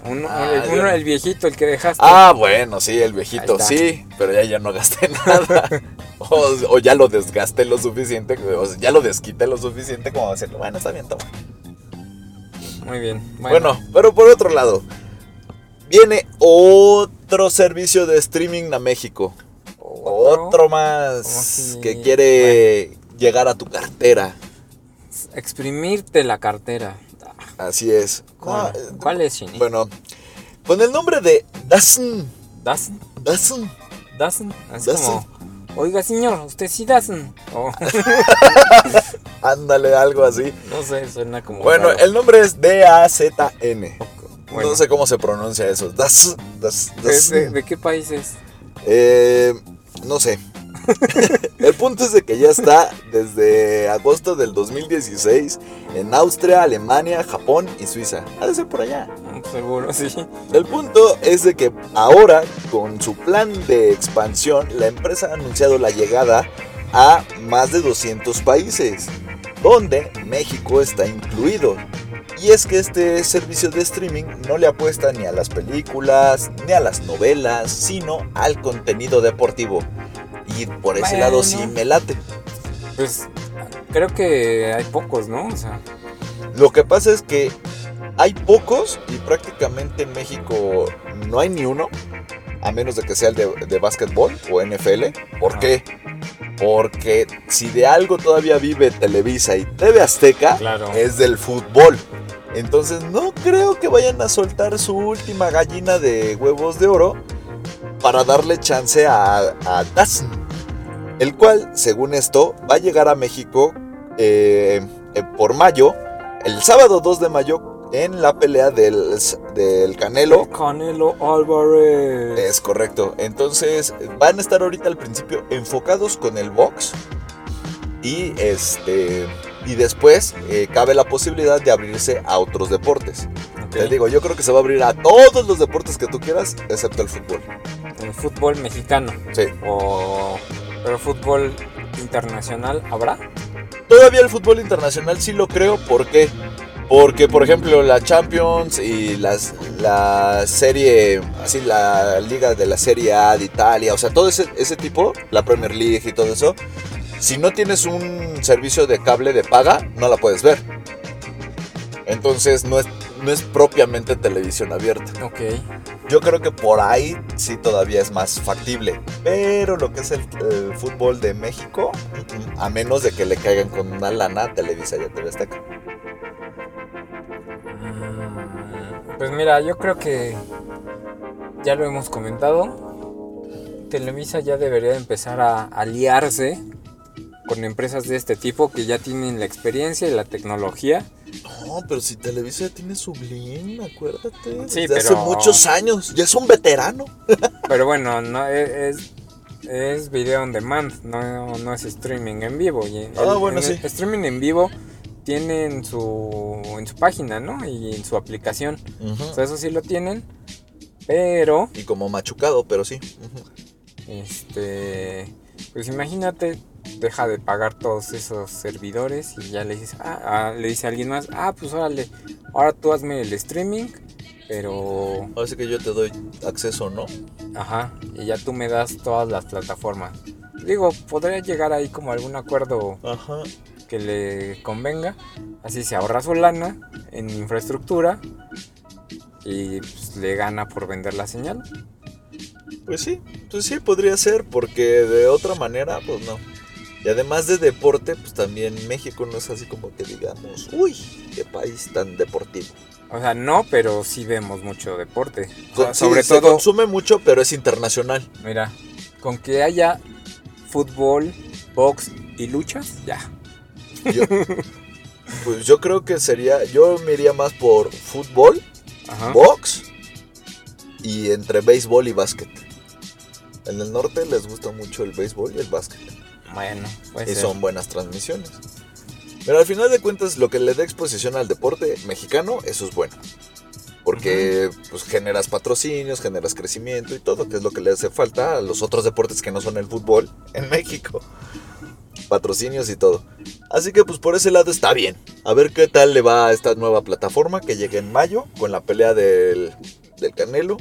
Uno, Ah, el, uno, viejito, el que dejaste. Ah, bueno, sí, el viejito, sí, pero ya, ya no gasté *laughs* nada. o, o ya lo desgasté lo suficiente, o sea, ya lo desquité lo suficiente como decir, bueno, está bien, toma. Muy bien. Bueno. pero por otro lado, viene otro servicio de streaming a México. Otro más que quiere llegar a tu cartera. Exprimirte la cartera. Así es. ¿Cuál, ¿Cuál es, Shini? Bueno, con el nombre de Dazen. ¿Dasen? Dazen. ¿Dasen? Así como, oiga señor, ¿usted sí Dasen? O, *laughs* Ándale, algo así. no sé, suena como... Bueno, raro. el nombre es D-A-Z-N. Bueno, No sé cómo se pronuncia eso. Das, das, ¿de, das. de- de qué país es? Eh, no sé. *laughs* el punto es de que ya está desde agosto del 2016 en Austria, Alemania, Japón y Suiza. Ha de ser por allá. Mm, Seguro, sí. El punto es de que ahora, con su plan de expansión, la empresa ha anunciado la llegada a más de 200 países, donde México está incluido. Y es que este servicio de streaming no le apuesta ni a las películas, ni a las novelas, sino al contenido deportivo. Y por ese lado sí me late. Pues creo que hay pocos, ¿no? O sea, Lo que pasa es que hay pocos y prácticamente en México no hay ni uno, a menos de que sea el de, de básquetbol o NFL. ¿Por qué? Porque si de algo todavía vive Televisa y TV Azteca, Claro. es del fútbol. Entonces no creo que vayan a soltar su última gallina de huevos de oro para darle chance a, a DAZN, el cual, según esto, va a llegar a México eh, eh, por mayo, el sábado 2 de mayo, en la pelea del, del Canelo. Canelo Álvarez. Es correcto. Entonces van a estar ahorita al principio enfocados con el box. Y este. Y después eh, cabe la posibilidad de abrirse a otros deportes. Ok. Te digo, yo creo que se va a abrir a todos los deportes que tú quieras, excepto el fútbol. El fútbol mexicano. Sí. O. Pero fútbol internacional habrá. Todavía el fútbol internacional sí lo creo. ¿Por qué? Porque, por ejemplo, la Champions y las, la serie, así la liga de la Serie A de Italia, o sea, todo ese, ese tipo, la Premier League y todo eso, si no tienes un servicio de cable de paga, no la puedes ver. Entonces no es, no es propiamente televisión abierta. Ok. Yo creo que por ahí sí todavía es más factible. Pero lo que es el, el fútbol de México, a menos de que le caigan con una lana Televisa y a TV Azteca. Mm, Pues mira, yo creo que ya lo hemos comentado. Televisa ya debería empezar a aliarse con empresas de este tipo que ya tienen la experiencia y la tecnología. No, pero si Televisa ya tiene su Blim, acuérdate. Sí, desde hace pero- muchos años. Ya es un veterano. *laughs* Pero bueno, no es, es video on demand, no, no es streaming en vivo. El- Ah, bueno, en sí. streaming en vivo tiene en su, en su página, ¿no? Y en su aplicación. O sea, eso sí lo tienen. Pero Y como machucado, pero sí. Este, pues imagínate, deja de pagar todos esos servidores y ya le dices, ah, ah, le dice a alguien más, ah, pues órale, ahora tú hazme el streaming, pero, Ahora sí que yo te doy acceso, ¿no? ajá, y ya tú me das todas las plataformas. Digo, podría llegar ahí como algún acuerdo Ajá. que le convenga, así se ahorra su lana en infraestructura y pues, le gana por vender la señal. Pues sí, pues sí, podría ser, porque de otra manera, pues no. Y además de deporte, pues también México no es así como que digamos, uy, qué país tan deportivo. O sea, no, pero sí vemos mucho deporte. O sea, Sí, sobre se todo, consume mucho, pero es internacional. mira, con que haya fútbol, box y luchas, ya. Yo, pues yo creo que sería, yo me iría más por fútbol, Ajá. box y entre béisbol y básquet. En el norte les gusta mucho el béisbol y el básquet. Bueno, y ser. son buenas transmisiones. Pero al final de cuentas, lo que le da exposición al deporte mexicano, eso es bueno. Porque pues, generas patrocinios, generas crecimiento y todo, que es lo que le hace falta a los otros deportes que no son el fútbol en México. Patrocinios y todo. Así que pues por ese lado está bien. A ver qué tal le va a esta nueva plataforma que llega en mayo con la pelea del, del Canelo.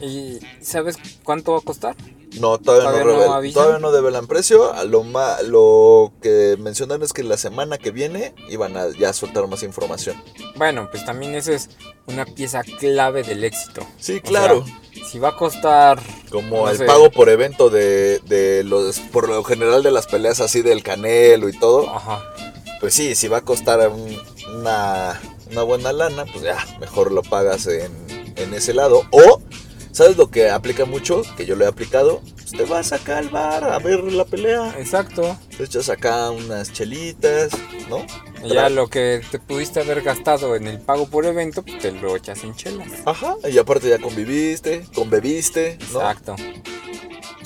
¿Y sabes cuánto va a costar? No, todavía, ¿Todavía no, no revel- avisan? todavía no develan precio. Lo, ma- lo que mencionaron es que la semana que viene iban a ya soltar más información. Bueno, pues también eso es una pieza clave del éxito. Sí, O claro. sea, si va a costar Como no el sé. pago por evento de, de los, por lo general de las peleas así del Canelo y todo. Ajá. Pues sí, si va a costar un- una, una buena lana, pues ya, mejor lo pagas en, en ese lado. O, ¿sabes lo que aplica mucho? Que yo lo he aplicado. Pues te vas acá al bar a ver la pelea. Exacto. Te echas acá unas chelitas, ¿no? Y ya lo que te pudiste haber gastado en el pago por evento, pues te lo echas en chelas. Ajá, y aparte ya conviviste, conbebiste, ¿no? Exacto.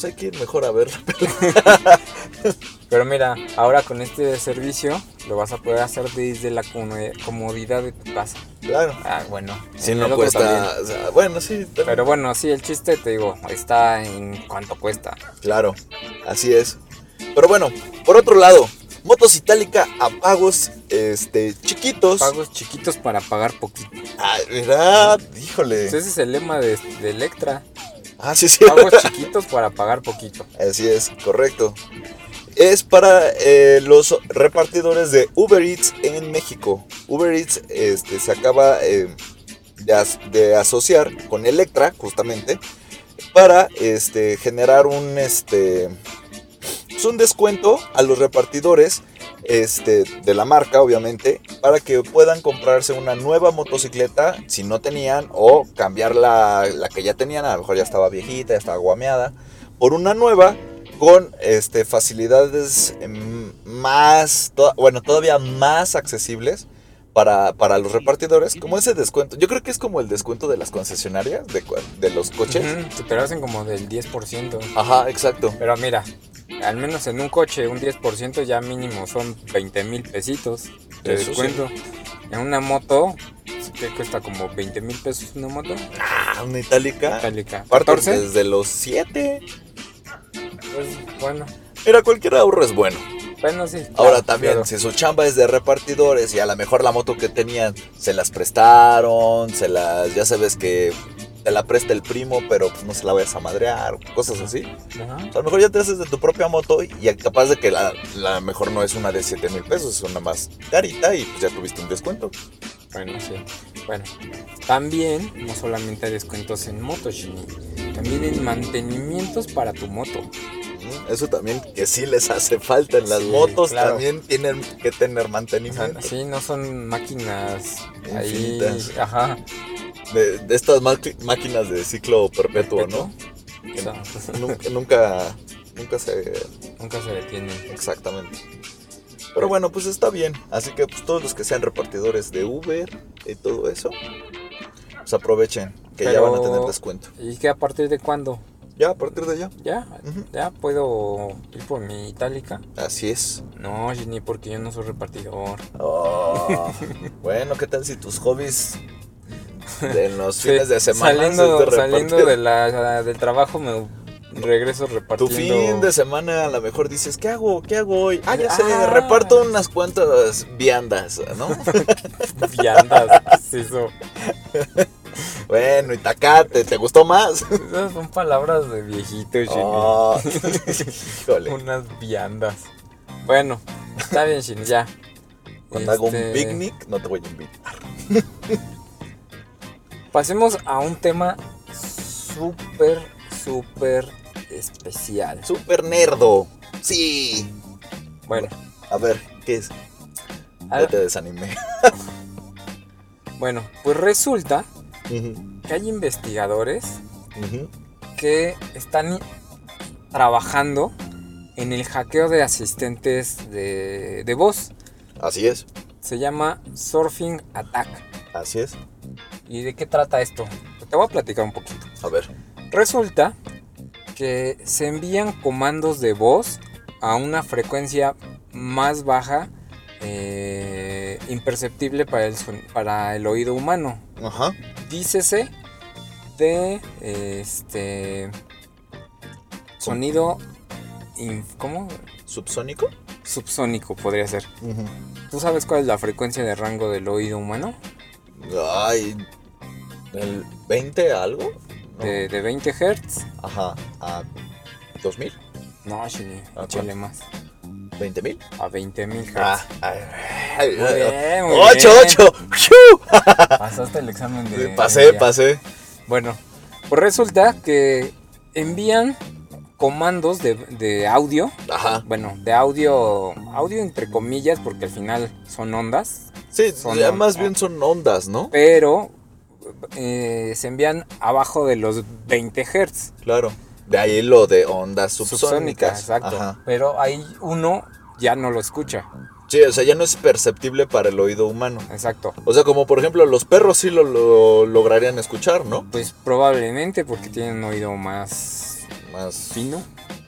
Pues hay que ir mejor a ver la pelea. *laughs* Pero mira, ahora con este servicio lo vas a poder hacer desde la como- comodidad de tu casa. Claro. Ah, bueno. Si el no cuesta, o sea, bueno, sí, también. Pero bueno, sí, el chiste, te digo, está en cuánto cuesta. Claro, así es. Pero bueno, por otro lado, Motos Itálica a pagos este, chiquitos. Pagos chiquitos para pagar poquito. Ah, mira, híjole. Pues ese es el lema de, de Electra. Ah, sí, sí. Pagos chiquitos para pagar poquito. Así es, correcto. Es para eh, los repartidores de Uber Eats en México. Uber Eats este, se acaba, eh, de, as- de asociar con Electra, justamente, para este, generar un, este, pues, un descuento a los repartidores este, de la marca, obviamente, para que puedan comprarse una nueva motocicleta si no tenían, o cambiar la, la que ya tenían, a lo mejor ya estaba viejita, ya estaba guameada, por una nueva con este, facilidades em, más, to- bueno, todavía más accesibles para, para los repartidores, como ese descuento. Yo creo que es como el descuento de las concesionarias de, de los coches. Ujú, Pero hacen como del 10%. Ajá, exacto. Pero mira, al menos en un coche un 10% ya mínimo son 20 mil pesitos de Eso sí. descuento. En una moto, que cuesta como 20 mil pesos una moto. Ah, una itálica. Aparte 14. desde los 7. Pues bueno, Mira, cualquier ahorro es bueno. bueno sí. Ahora claro, también, claro. si su chamba es de repartidores y a lo mejor la moto que tenían se las prestaron, se las, ya sabes que te la presta el primo, pero pues no se la vayas a madrear, cosas así. Ajá. O sea, a lo mejor ya te haces de tu propia moto y capaz de que la, la mejor no es una de 7 mil pesos, es una más carita y pues ya tuviste un descuento. Bueno, sí. Bueno, también no solamente hay descuentos en motos, Shini, también en mantenimientos para tu moto. Eso también que sí les hace falta en las Sí, motos, claro. también tienen que tener mantenimiento. sí, no son máquinas ahí. Infinitas. Ajá. De, de estas máquinas de ciclo perpetuo, ¿no? Nunca, nunca, nunca se... nunca se detienen. Exactamente. Pero bueno, pues está bien. Así que pues todos los que sean repartidores de Uber y todo eso, pues aprovechen que ya van a tener descuento. ¿Y que a partir de cuándo? Ya, a partir de ya. ¿Ya? ¿Ya puedo ir por mi itálica? Así es. No, Ginny, porque yo no soy repartidor. Oh, *laughs* bueno, ¿qué tal si tus hobbies en *laughs* los Sí, fines de semana saliendo, de saliendo de la, del trabajo me regreso Tu repartiendo. fin de semana a lo mejor dices, ¿qué hago? ¿Qué hago hoy? Ah, ya sé, Ah. reparto unas cuantas viandas, ¿no? *laughs* viandas. ¿qué es eso? *laughs* bueno, y tacate, ¿te gustó más? Esas son palabras de viejito, Ginny. Oh, híjole. Unas viandas. Bueno, está bien, Ginny, ya. Cuando hago un Este, picnic, no te voy a invitar. Pasemos a un tema súper, súper especial. Super nerdo. Sí. Bueno, A ver, ¿qué es? Ya te desanimé. bueno, pues resulta que hay investigadores que están trabajando en el hackeo de asistentes de, de voz. Así es, Se llama Surfing Attack. así es. ¿Y de qué trata esto? Te voy a platicar un poquito. A ver. Resulta que se envían comandos de voz a una frecuencia más baja, eh, imperceptible para el, son- para el oído humano. Ajá. Dícese de este sonido, ¿cómo? ¿Subsónico? Subsónico podría ser. ¿Tú sabes cuál es la frecuencia de rango del oído humano? Ay, ¿el 20 algo? No. De, de 20 Hz. Ajá, a 2000, No, Shini, ¿A échale más. 20 mil. A 20.000 Hz. Ah, ay, ay, Muy bien, muy ¡Ocho, bien. ocho! ¡Shu! *laughs* Pasaste el examen de. Pasé, pasé. Bueno, pues resulta que envían comandos de, de audio. Ajá. Bueno, de audio. Audio entre comillas, porque al final son ondas. Sí, Son ya on- más bien son ondas, ¿no? Pero eh, se envían abajo de los 20 Hz. Claro. De ahí lo de ondas Subsónicas, exacto. Ajá. Pero ahí uno ya no lo escucha. Sí, o sea, ya no es perceptible para el oído humano. Exacto. O sea, como por ejemplo, los perros sí lo, lo lograrían escuchar, ¿no? Pues probablemente porque tienen un oído más Más. fino.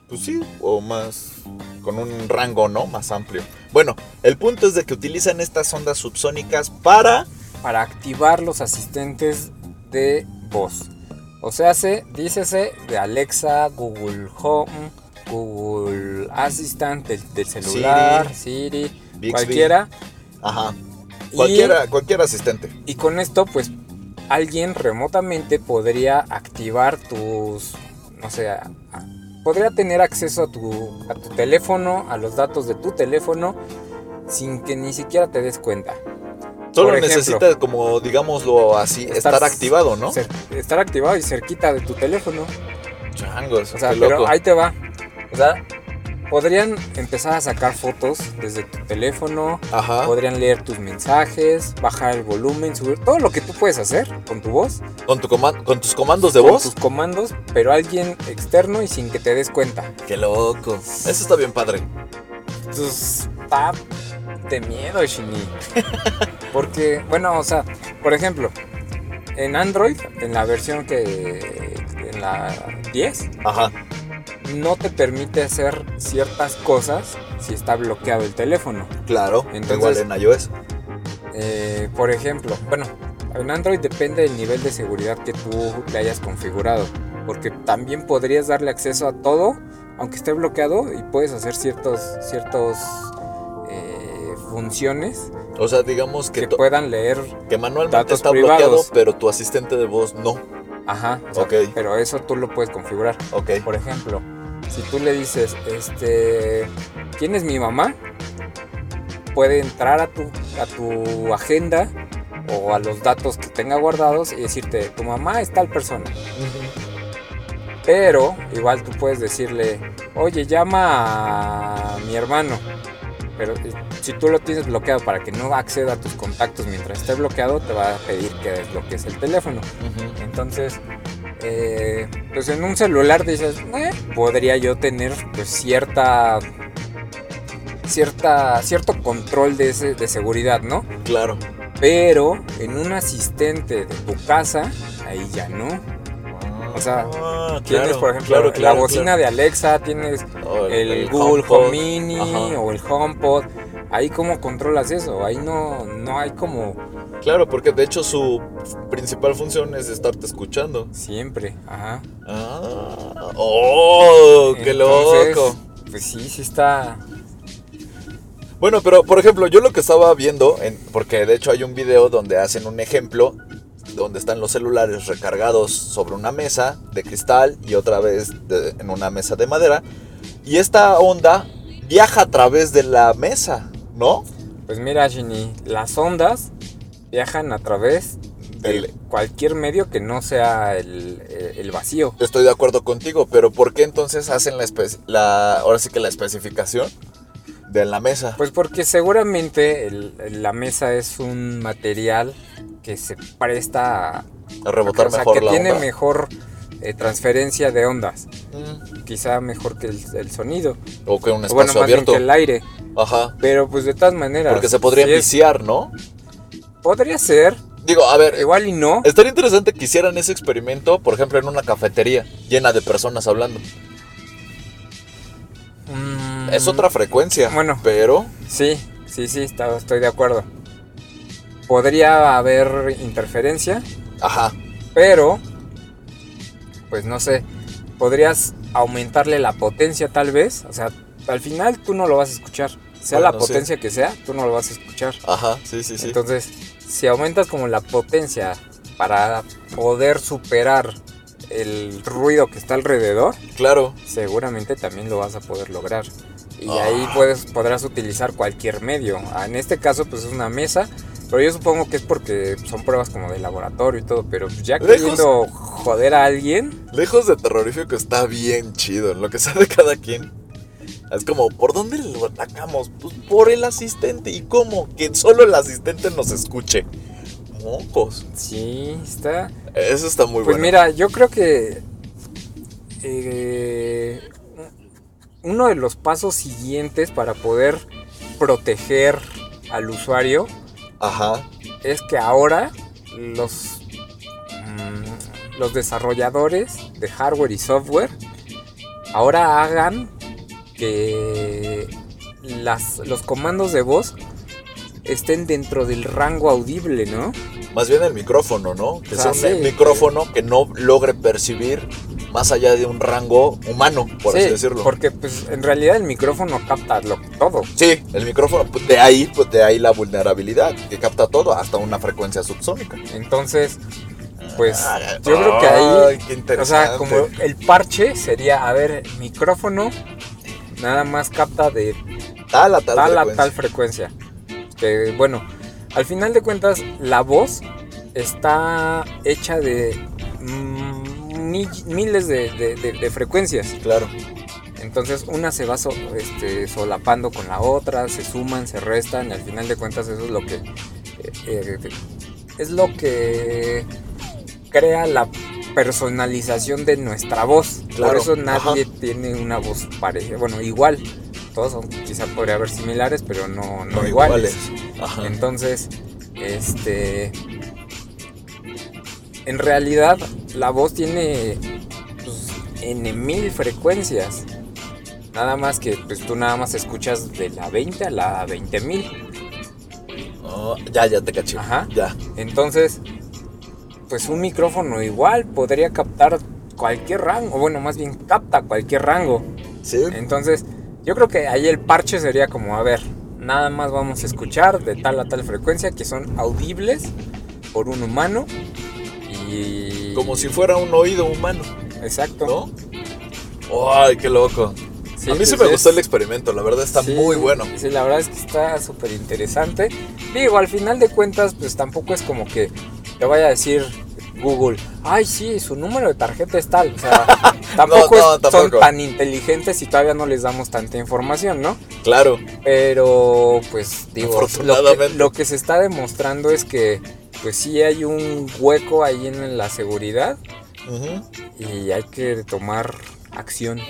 Pues sí, o más. con un rango, ¿no? Más amplio. Bueno, el punto es de que utilizan estas ondas subsónicas para. Para activar los asistentes de voz. O sea, se, dícese de Alexa, Google Home, Google Assistant del, del celular, Siri, Bixby. cualquiera. Ajá. Y- Cualquiera, cualquier asistente. Y, con esto, pues, alguien remotamente podría activar tus, no sé, a- a- podría tener acceso a tu, a tu teléfono, a los datos de tu teléfono, sin que ni siquiera te des cuenta. Solo ejemplo, necesita, como digámoslo así, estar, estar activado, ¿no? cer- estar activado y cerquita de tu teléfono. Changos, O sea, qué pero loco. ahí te va. O sea, podrían empezar a sacar fotos desde tu teléfono, Ajá. podrían leer tus mensajes, bajar el volumen, subir todo lo que tú puedes hacer con tu voz, ¿Con, tu con tus comandos de con voz. tus comandos, pero alguien externo y sin que te des cuenta. Qué loco. Eso está bien padre. Entonces, está de miedo, Shini. *laughs* Porque, bueno, o sea, por ejemplo, en Android, en la versión que. en la 10, Ajá. no te permite hacer ciertas cosas si está bloqueado el teléfono. Claro. Entonces- igual en iOS. Eh, por ejemplo, bueno, en Android depende del nivel de seguridad que tú le hayas configurado. Porque también podrías darle acceso a todo, aunque esté bloqueado, y puedes hacer ciertos, ciertos eh, funciones O sea, digamos que, que puedan leer. que manualmente datos está privados. bloqueado, pero tu asistente de voz no. Ajá. o sea, Ok. Pero eso tú lo puedes configurar. Ok. Por ejemplo, si tú le dices, este, ¿quién es mi mamá? Puede entrar a tu, a tu agenda o a los datos que tenga guardados y decirte, tu mamá es tal persona. Pero igual tú puedes decirle, oye, llama a mi hermano. Pero eh, si tú lo tienes bloqueado para que no acceda a tus contactos mientras esté bloqueado, te va a pedir que desbloquees el teléfono. Entonces, eh, pues en un celular dices, "Eh, podría yo tener pues cierta, cierta, cierto control de, ese- de seguridad, ¿no? Claro. Pero en un asistente de tu casa, ahí ya no. O sea, Ah, Tienes, claro, por ejemplo, claro, la bocina de Alexa, tienes el, Google HomePod. Home Mini Ajá. o el HomePod. Ahí cómo controlas eso, ahí no, no hay como Claro, porque de hecho su principal función es estarte escuchando. siempre, ajá. Ah, ¡Oh! ¡Qué Entonces, loco! Pues sí, sí está, Bueno, pero por ejemplo, yo lo que estaba viendo, en- porque de hecho hay un video donde hacen un ejemplo, donde están los celulares recargados sobre una mesa de cristal y otra vez de- en una mesa de madera, y esta onda viaja a través de la mesa, ¿no? Pues mira, Ginny, las ondas viajan a través de cualquier medio que no sea el, el vacío. Estoy de acuerdo contigo, pero ¿por qué entonces hacen la, la ahora sí que la especificación de la mesa? Pues porque seguramente el- la mesa es un material que se presta a, A rebotar o sea, mejor que la tiene onda. mejor eh, transferencia de ondas, Mm, quizá mejor que el, el sonido, O que un o espacio bueno, más bien abierto. que el aire. Ajá. Pero pues de todas maneras, Porque se podría si es- viciar, ¿no? podría ser, Digo, a ver, igual y no. Estaría interesante que hicieran ese experimento, por ejemplo, en una cafetería llena de personas hablando. Es otra frecuencia. Bueno. Pero, Sí, sí, sí, está- estoy de acuerdo. Podría haber interferencia, ajá, pero, pues no sé, podrías aumentarle la potencia tal vez. O sea, al final tú no lo vas a escuchar. Sea la sí. potencia que sea, tú no lo vas a escuchar. ajá, sí, sí, sí. Entonces, si aumentas como la potencia para poder superar el ruido que está alrededor, claro. seguramente también lo vas a poder lograr. Y Ah. ahí puedes, podrás utilizar cualquier medio. Ah, En este caso, pues es una mesa. Pero yo supongo que es porque son pruebas como de laboratorio y todo. Pero ya Lejos. queriendo joder a alguien, Lejos de terrorífico está bien chido, lo que *laughs* sabe cada quien. Es como, ¿por dónde lo atacamos? Pues por el asistente. ¿Y cómo? Que solo el asistente nos escuche. Mocos. sí, está. Eso está muy Pues bueno. mira, yo creo que eh, uno de los pasos siguientes para poder proteger al usuario Ajá. es que ahora los, mm, los desarrolladores de hardware y software ahora hagan que las, los comandos de voz estén dentro del rango audible, ¿no? Más bien el micrófono, ¿no? Que sea, sea un micrófono que no logre percibir más allá de un rango humano, por Sí, así decirlo. Porque pues en realidad el micrófono capta lo, todo. Sí, el micrófono, pues, de ahí, pues de ahí la vulnerabilidad, que capta todo, hasta una frecuencia subsónica. Entonces, pues Ah, yo creo que ahí, qué o sea, como el parche sería, a ver, micrófono nada más capta de tal a tal, tal a tal frecuencia. Que bueno, al final de cuentas, la voz está hecha de mm, mi- miles de, de- de- de frecuencias. Claro. Entonces una se va so- este, solapando con la otra, se suman, se restan, y al final de cuentas eso es lo que eh, eh, es lo que crea la personalización de nuestra voz. Claro, Por eso nadie ajá. tiene una voz parecida, bueno, igual. Todos son, quizá podría haber similares, pero no, no, No iguales. iguales. Ajá. Entonces, este. En realidad, la voz tiene pues, N mil frecuencias. Nada más que pues tú nada más escuchas de la 20 a la 20 mil. Oh, ya, ya te caché. Ajá. Ya. Entonces, pues un micrófono igual podría captar cualquier rango. Bueno, más bien capta cualquier rango. Sí. Entonces, yo creo que ahí el parche sería como, a ver, nada más vamos a escuchar de tal a tal frecuencia que son audibles por un humano y... Como si fuera un oído humano, Exacto. ¿no? Ay, qué loco. Sí, a mí sí me gustó es- el experimento, la verdad está sí, muy bueno. Sí, la verdad es que está súper interesante. Digo, al final de cuentas, pues tampoco es como que te vaya a decir Google, ay, sí, su número de tarjeta es tal. O sea, *laughs* tampoco, no, es- tampoco. son tan inteligentes y todavía no les damos tanta información, ¿no? Claro. Pero, pues, digo, lo que, lo que se está demostrando es que, pues sí hay un hueco ahí en la seguridad y hay que tomar acción.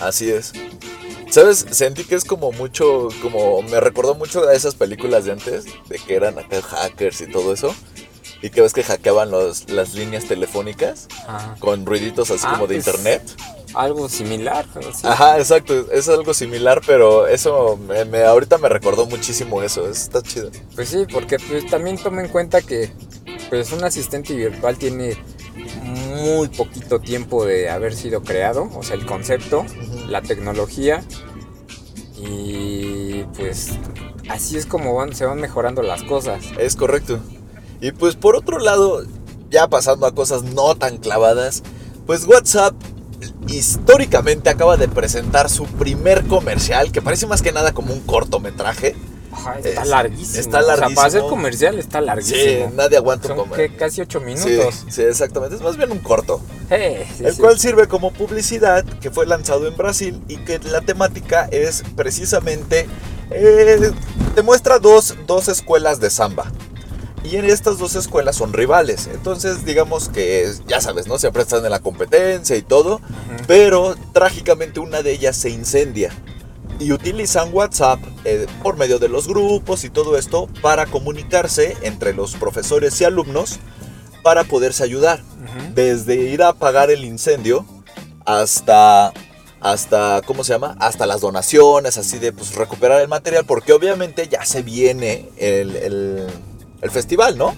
Así es. ¿Sabes? Sentí que es como mucho, como me recordó mucho a esas películas de antes, de que eran acá hackers y todo eso. Y que ves que hackeaban los, las líneas telefónicas Ajá. con ruiditos así Ah, como de pues, internet. Algo similar. Ajá, exacto, es algo similar, pero eso me, me- ahorita me recordó muchísimo eso, eso está chido. Pues sí, porque pues, también toma en cuenta que pues un asistente virtual tiene muy poquito tiempo de haber sido creado, o sea, el concepto, la tecnología y pues así es como van, se van mejorando las cosas. Es correcto. Y pues por otro lado, ya pasando a cosas no tan clavadas, pues WhatsApp históricamente acaba de presentar su primer comercial, que parece más que nada como un cortometraje. Ajá, está Es- larguísimo. está O sea, para hacer larguísimo. comercial está Sí, larguísimo. nadie aguanta un comercial. que casi ocho minutos. sí, exactamente. Es más bien un corto. Sí, el sí. cual sirve como publicidad, que fue lanzado en Brasil y que la temática es precisamente, eh, te muestra dos, dos escuelas de samba. Y en estas dos escuelas son rivales. Entonces, digamos que, ya sabes, ¿no? Siempre están en la competencia y todo. Pero trágicamente una de ellas se incendia. Y utilizan WhatsApp eh, por medio de los grupos y todo esto para comunicarse entre los profesores y alumnos para poderse ayudar desde ir a apagar el incendio hasta hasta cómo se llama hasta las donaciones así de pues recuperar el material porque obviamente ya se viene el, el- el festival no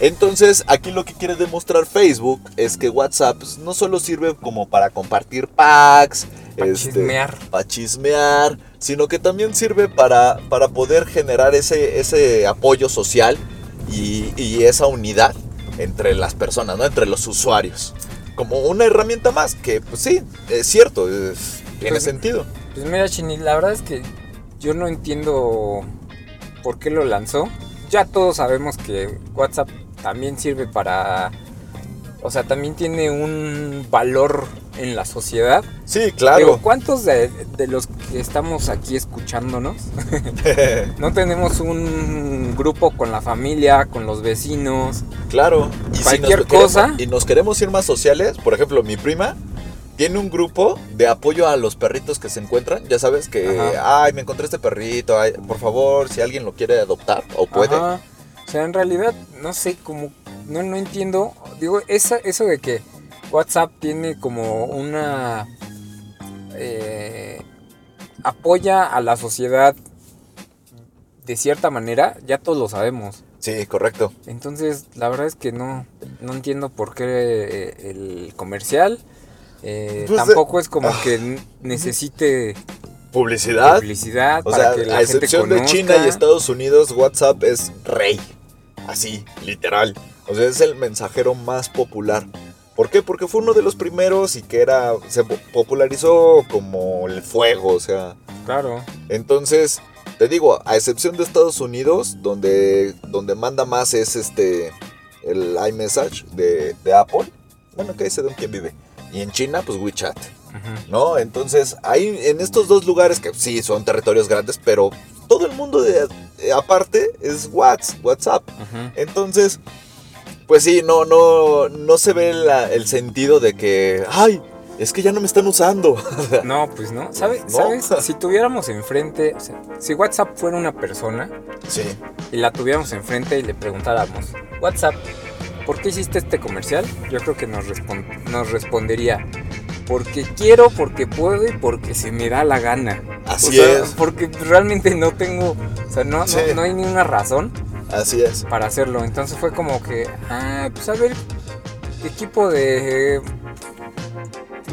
entonces aquí lo que quiere demostrar Facebook es que WhatsApp pues, no solo sirve como para compartir packs Pa' este, chismear. para chismear sino que también sirve para, para poder generar ese, ese apoyo social y, y esa unidad entre las personas, ¿no? Entre los usuarios. Como una herramienta más, que pues sí, es cierto, es- tiene Pues, sentido. Pues mira, Chini, la verdad es que yo no entiendo por qué lo lanzó. Ya todos sabemos que WhatsApp también sirve para... O sea, también tiene un valor en la sociedad. Sí, claro. Digo, ¿cuántos de, de los que estamos aquí escuchándonos *laughs* no tenemos un grupo con la familia, con los vecinos? claro. Y si Cualquier nos queremos- cosa. y nos queremos ir más sociales, por ejemplo, mi prima tiene un grupo de apoyo a los perritos que se encuentran. Ya sabes que, Ajá. ay, me encontré este perrito, ay, por favor, si alguien lo quiere adoptar o puede. Ajá. O sea, en realidad, no sé cómo. No, no entiendo. Digo, esa, eso de que WhatsApp tiene como una. eh, apoya a la sociedad de cierta manera, ya todos lo sabemos. Sí, correcto. Entonces, la verdad es que no, no entiendo por qué eh, el comercial. Eh, Pues, tampoco es como ah. que necesite Publicidad. publicidad O para sea, que la a gente excepción de. China y Estados Unidos, WhatsApp es rey. Así, literal. O sea, es el mensajero más popular. ¿Por qué? Porque fue uno de los primeros y que era. se po- popularizó como el fuego. O sea. Claro. Entonces. te digo, a excepción de Estados Unidos, donde, donde manda más es este el iMessage de, de Apple. Bueno, que ahí se de quién vive. Y en China, pues WeChat. ¿No? Entonces, ahí en estos dos lugares que sí son territorios grandes, pero todo el mundo de, eh, aparte es Whats- WhatsApp. Entonces, pues sí, no, no, no se ve la- el sentido de que, ay, es que ya no me están usando. *laughs* No, pues no. ¿Sabes? No. ¿Sabes? *laughs* Si tuviéramos enfrente, o sea, si WhatsApp fuera una persona sí, y la tuviéramos enfrente y le preguntáramos, WhatsApp, ¿por qué hiciste este comercial? Yo creo que nos, nos respondería, porque quiero, porque puedo y porque se me da la gana. así O sea, es, Porque realmente no tengo, o sea, no, no- Sí. no hay ninguna razón así es. para hacerlo. Entonces fue como que, ah, pues a ver, equipo de,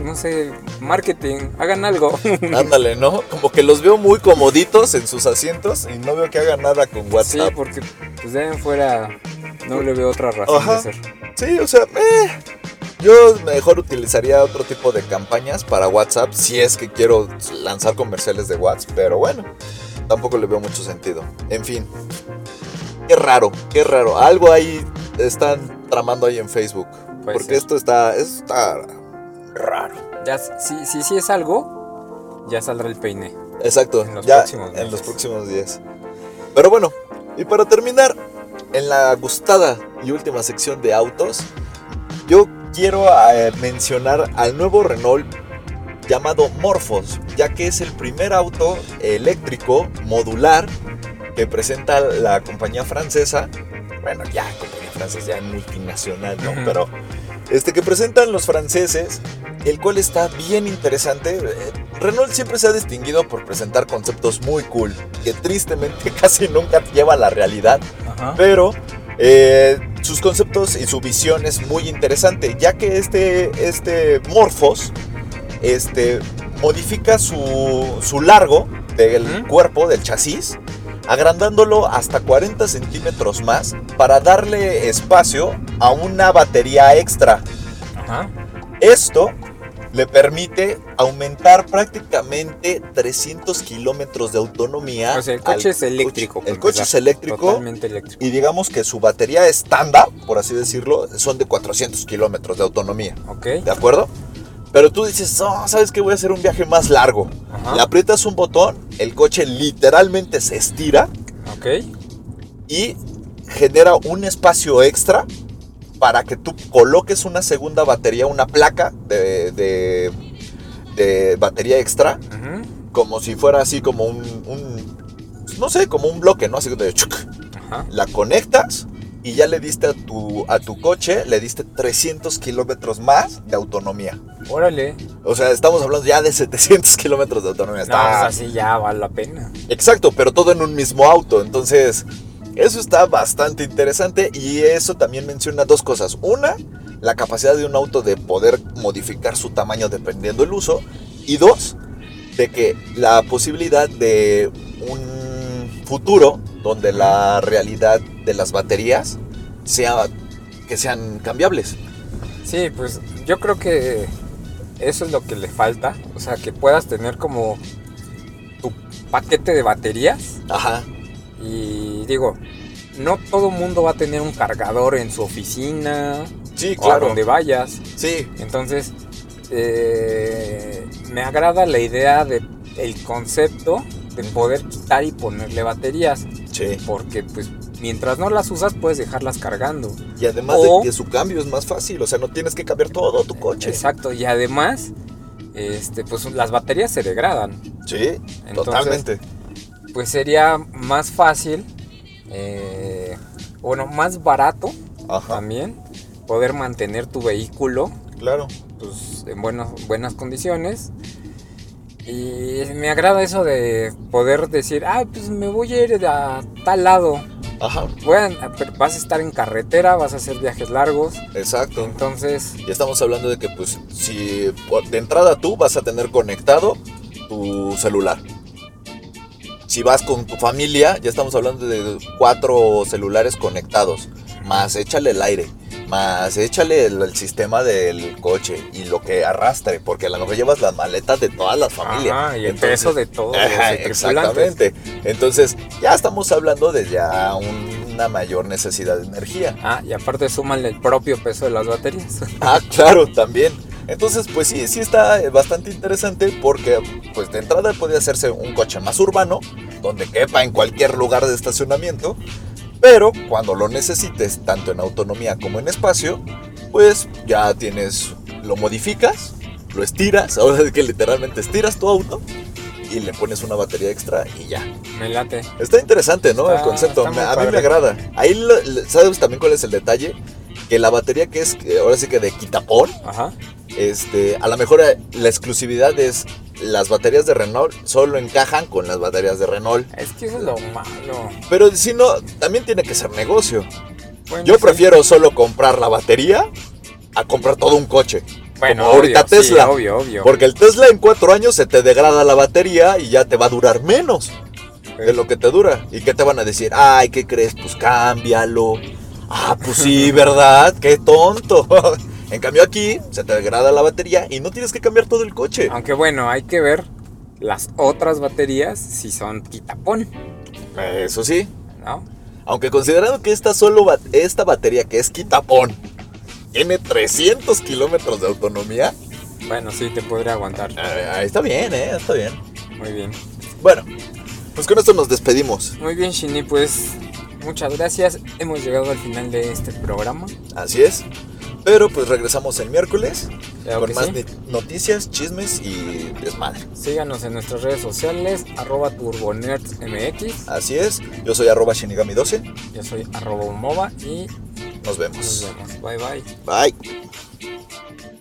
no sé, marketing, hagan algo. *laughs* Ándale, ¿no? Como que los veo muy comoditos en sus asientos y no veo que hagan nada con Sí, WhatsApp. porque pues de ahí en fuera no le veo otra razón Ajá. de ser. Sí, o sea, eh, yo mejor utilizaría otro tipo de campañas para WhatsApp si es que quiero lanzar comerciales de WhatsApp, pero bueno, tampoco le veo mucho sentido. En fin, qué raro, qué raro. Algo ahí están tramando ahí en Facebook. Puede porque ser. esto está, esto está raro. Ya, si, si, si es algo, ya saldrá el peine. Exacto, En los ya próximos en los próximos días. Pero bueno, y para terminar, en la gustada y última sección de autos, yo quiero eh, mencionar al nuevo Renault llamado Morphos, ya que es el primer auto eléctrico modular que presenta la compañía francesa. Bueno, ya compañía francesa, ya multinacional, ¿no? Pero este que presentan los franceses, el cual está bien interesante. Eh, Renault siempre se ha distinguido por presentar conceptos muy cool, que tristemente *laughs* casi nunca lleva a la realidad, Ajá. pero eh, sus conceptos y su visión es muy interesante, ya que este, este Morphos este, modifica su, su largo del cuerpo, del chasis, agrandándolo hasta 40 centímetros más para darle espacio a una batería extra. Ajá. Esto le permite aumentar prácticamente 300 kilómetros de autonomía. O sea, el coche es eléctrico. El coche es eléctrico Totalmente eléctrico. y digamos que su batería estándar, por así decirlo, son de 400 kilómetros de autonomía. Ok. ¿De acuerdo? Pero tú dices, oh, ¿sabes qué? Voy a hacer un viaje más largo. Ajá. Le aprietas un botón, el coche literalmente se estira Ok. y genera un espacio extra para que tú coloques una segunda batería, una placa de, de- de batería extra, como si fuera así como un, un- no sé, como un bloque, ¿no? Así de chuc. Ajá. La conectas y ya le diste a tu, a tu coche, le diste 300 kilómetros más de autonomía. Órale. O sea, estamos hablando ya de 700 *laughs* kilómetros de autonomía. No, pues así ya vale la pena. Exacto, pero todo en un mismo auto. Entonces, eso está bastante interesante y eso también menciona dos cosas. Una, la capacidad de un auto de poder modificar su tamaño dependiendo del uso. Y dos, de que la posibilidad de un futuro donde la realidad de las baterías sea que sean cambiables. Sí, pues yo creo que eso es lo que le falta. O sea, que puedas tener como tu paquete de baterías. Ajá. Y digo, no todo mundo va a tener un cargador en su oficina Sí, o a claro. donde vayas. Sí, Entonces, eh, me agrada la idea de el concepto de poder quitar y ponerle baterías. Sí. Porque pues mientras no las usas puedes dejarlas cargando. Y además O- de que su cambio es más fácil, o sea, no tienes que cambiar todo tu coche. Exacto. Y además, este, pues las baterías se degradan. Sí, Entonces, totalmente. Pues sería más fácil, eh, bueno, más barato Ajá, también poder mantener tu vehículo claro. pues, en buenas, buenas condiciones. Y me agrada eso de poder decir, ah, pues me voy a ir a tal lado. Ajá, pero vas a estar en carretera, vas a hacer viajes largos. exacto. Entonces, Ya estamos hablando de que, pues, si de entrada tú vas a tener conectado tu celular. Si vas con tu familia, ya estamos hablando de cuatro celulares conectados. Más échale el aire. Más échale el, el sistema del coche y lo que arrastre, porque a lo mejor llevas las maletas de todas las familias. Ajá, y el Entonces- peso de todos los Ajá, tripulantes. exactamente. Entonces, ya estamos hablando de ya una mayor necesidad de energía. Ah, y aparte súmale el propio peso de las baterías. *laughs* Ah, claro, también. Entonces, pues sí, sí está eh, bastante interesante porque, pues de entrada puede hacerse un coche más urbano, donde quepa en cualquier lugar de estacionamiento, pero cuando lo necesites, tanto en autonomía como en espacio, pues ya tienes, lo modificas, lo estiras, *laughs* ahora es que literalmente estiras tu auto y le pones una batería extra y ya. Me late. Está interesante, ¿no? Está- el concepto. a mí me agrada. Ahí, lo- ¿sabes también cuál es el detalle? Que la batería que es, ahora sí que de quitapón, Ajá. este, a lo mejor eh, la exclusividad es las baterías de Renault solo encajan con las baterías de Renault. Es que eso es lo malo. Pero si no, también tiene que ser negocio. Bueno, Yo sí. prefiero solo comprar la batería a comprar todo un coche. Bueno, como ahorita obvio, sí, Tesla. obvio, obvio. Porque el Tesla en cuatro años se te degrada la batería y ya te va a durar menos de lo que te dura. ¿Y qué te van a decir? Ay, ¿qué crees? Pues cámbialo. Ah, pues sí, *laughs* ¿verdad? Qué tonto. *laughs* En cambio aquí se te degrada la batería y no tienes que cambiar todo el coche. Aunque bueno, hay que ver las otras baterías si son quitapón, Eso sí. ¿no? Aunque considerando que esta, solo ba- esta batería que es quitapón tiene 300 kilómetros de autonomía, Bueno, sí, te podría aguantar. ahí está bien, ¿eh? Está bien. Muy bien. Bueno, pues con esto nos despedimos. Muy bien, Shini, pues muchas gracias. Hemos llegado al final de este programa. Así es. Pero pues regresamos el miércoles Claro con más sí. noticias, chismes y desmadre. Síganos en nuestras redes sociales, arroba turbonerdsmx. Así es. Yo soy arroba shinigami12. Yo soy arroba Umova y Nos nos vemos. vemos. Bye bye. Bye.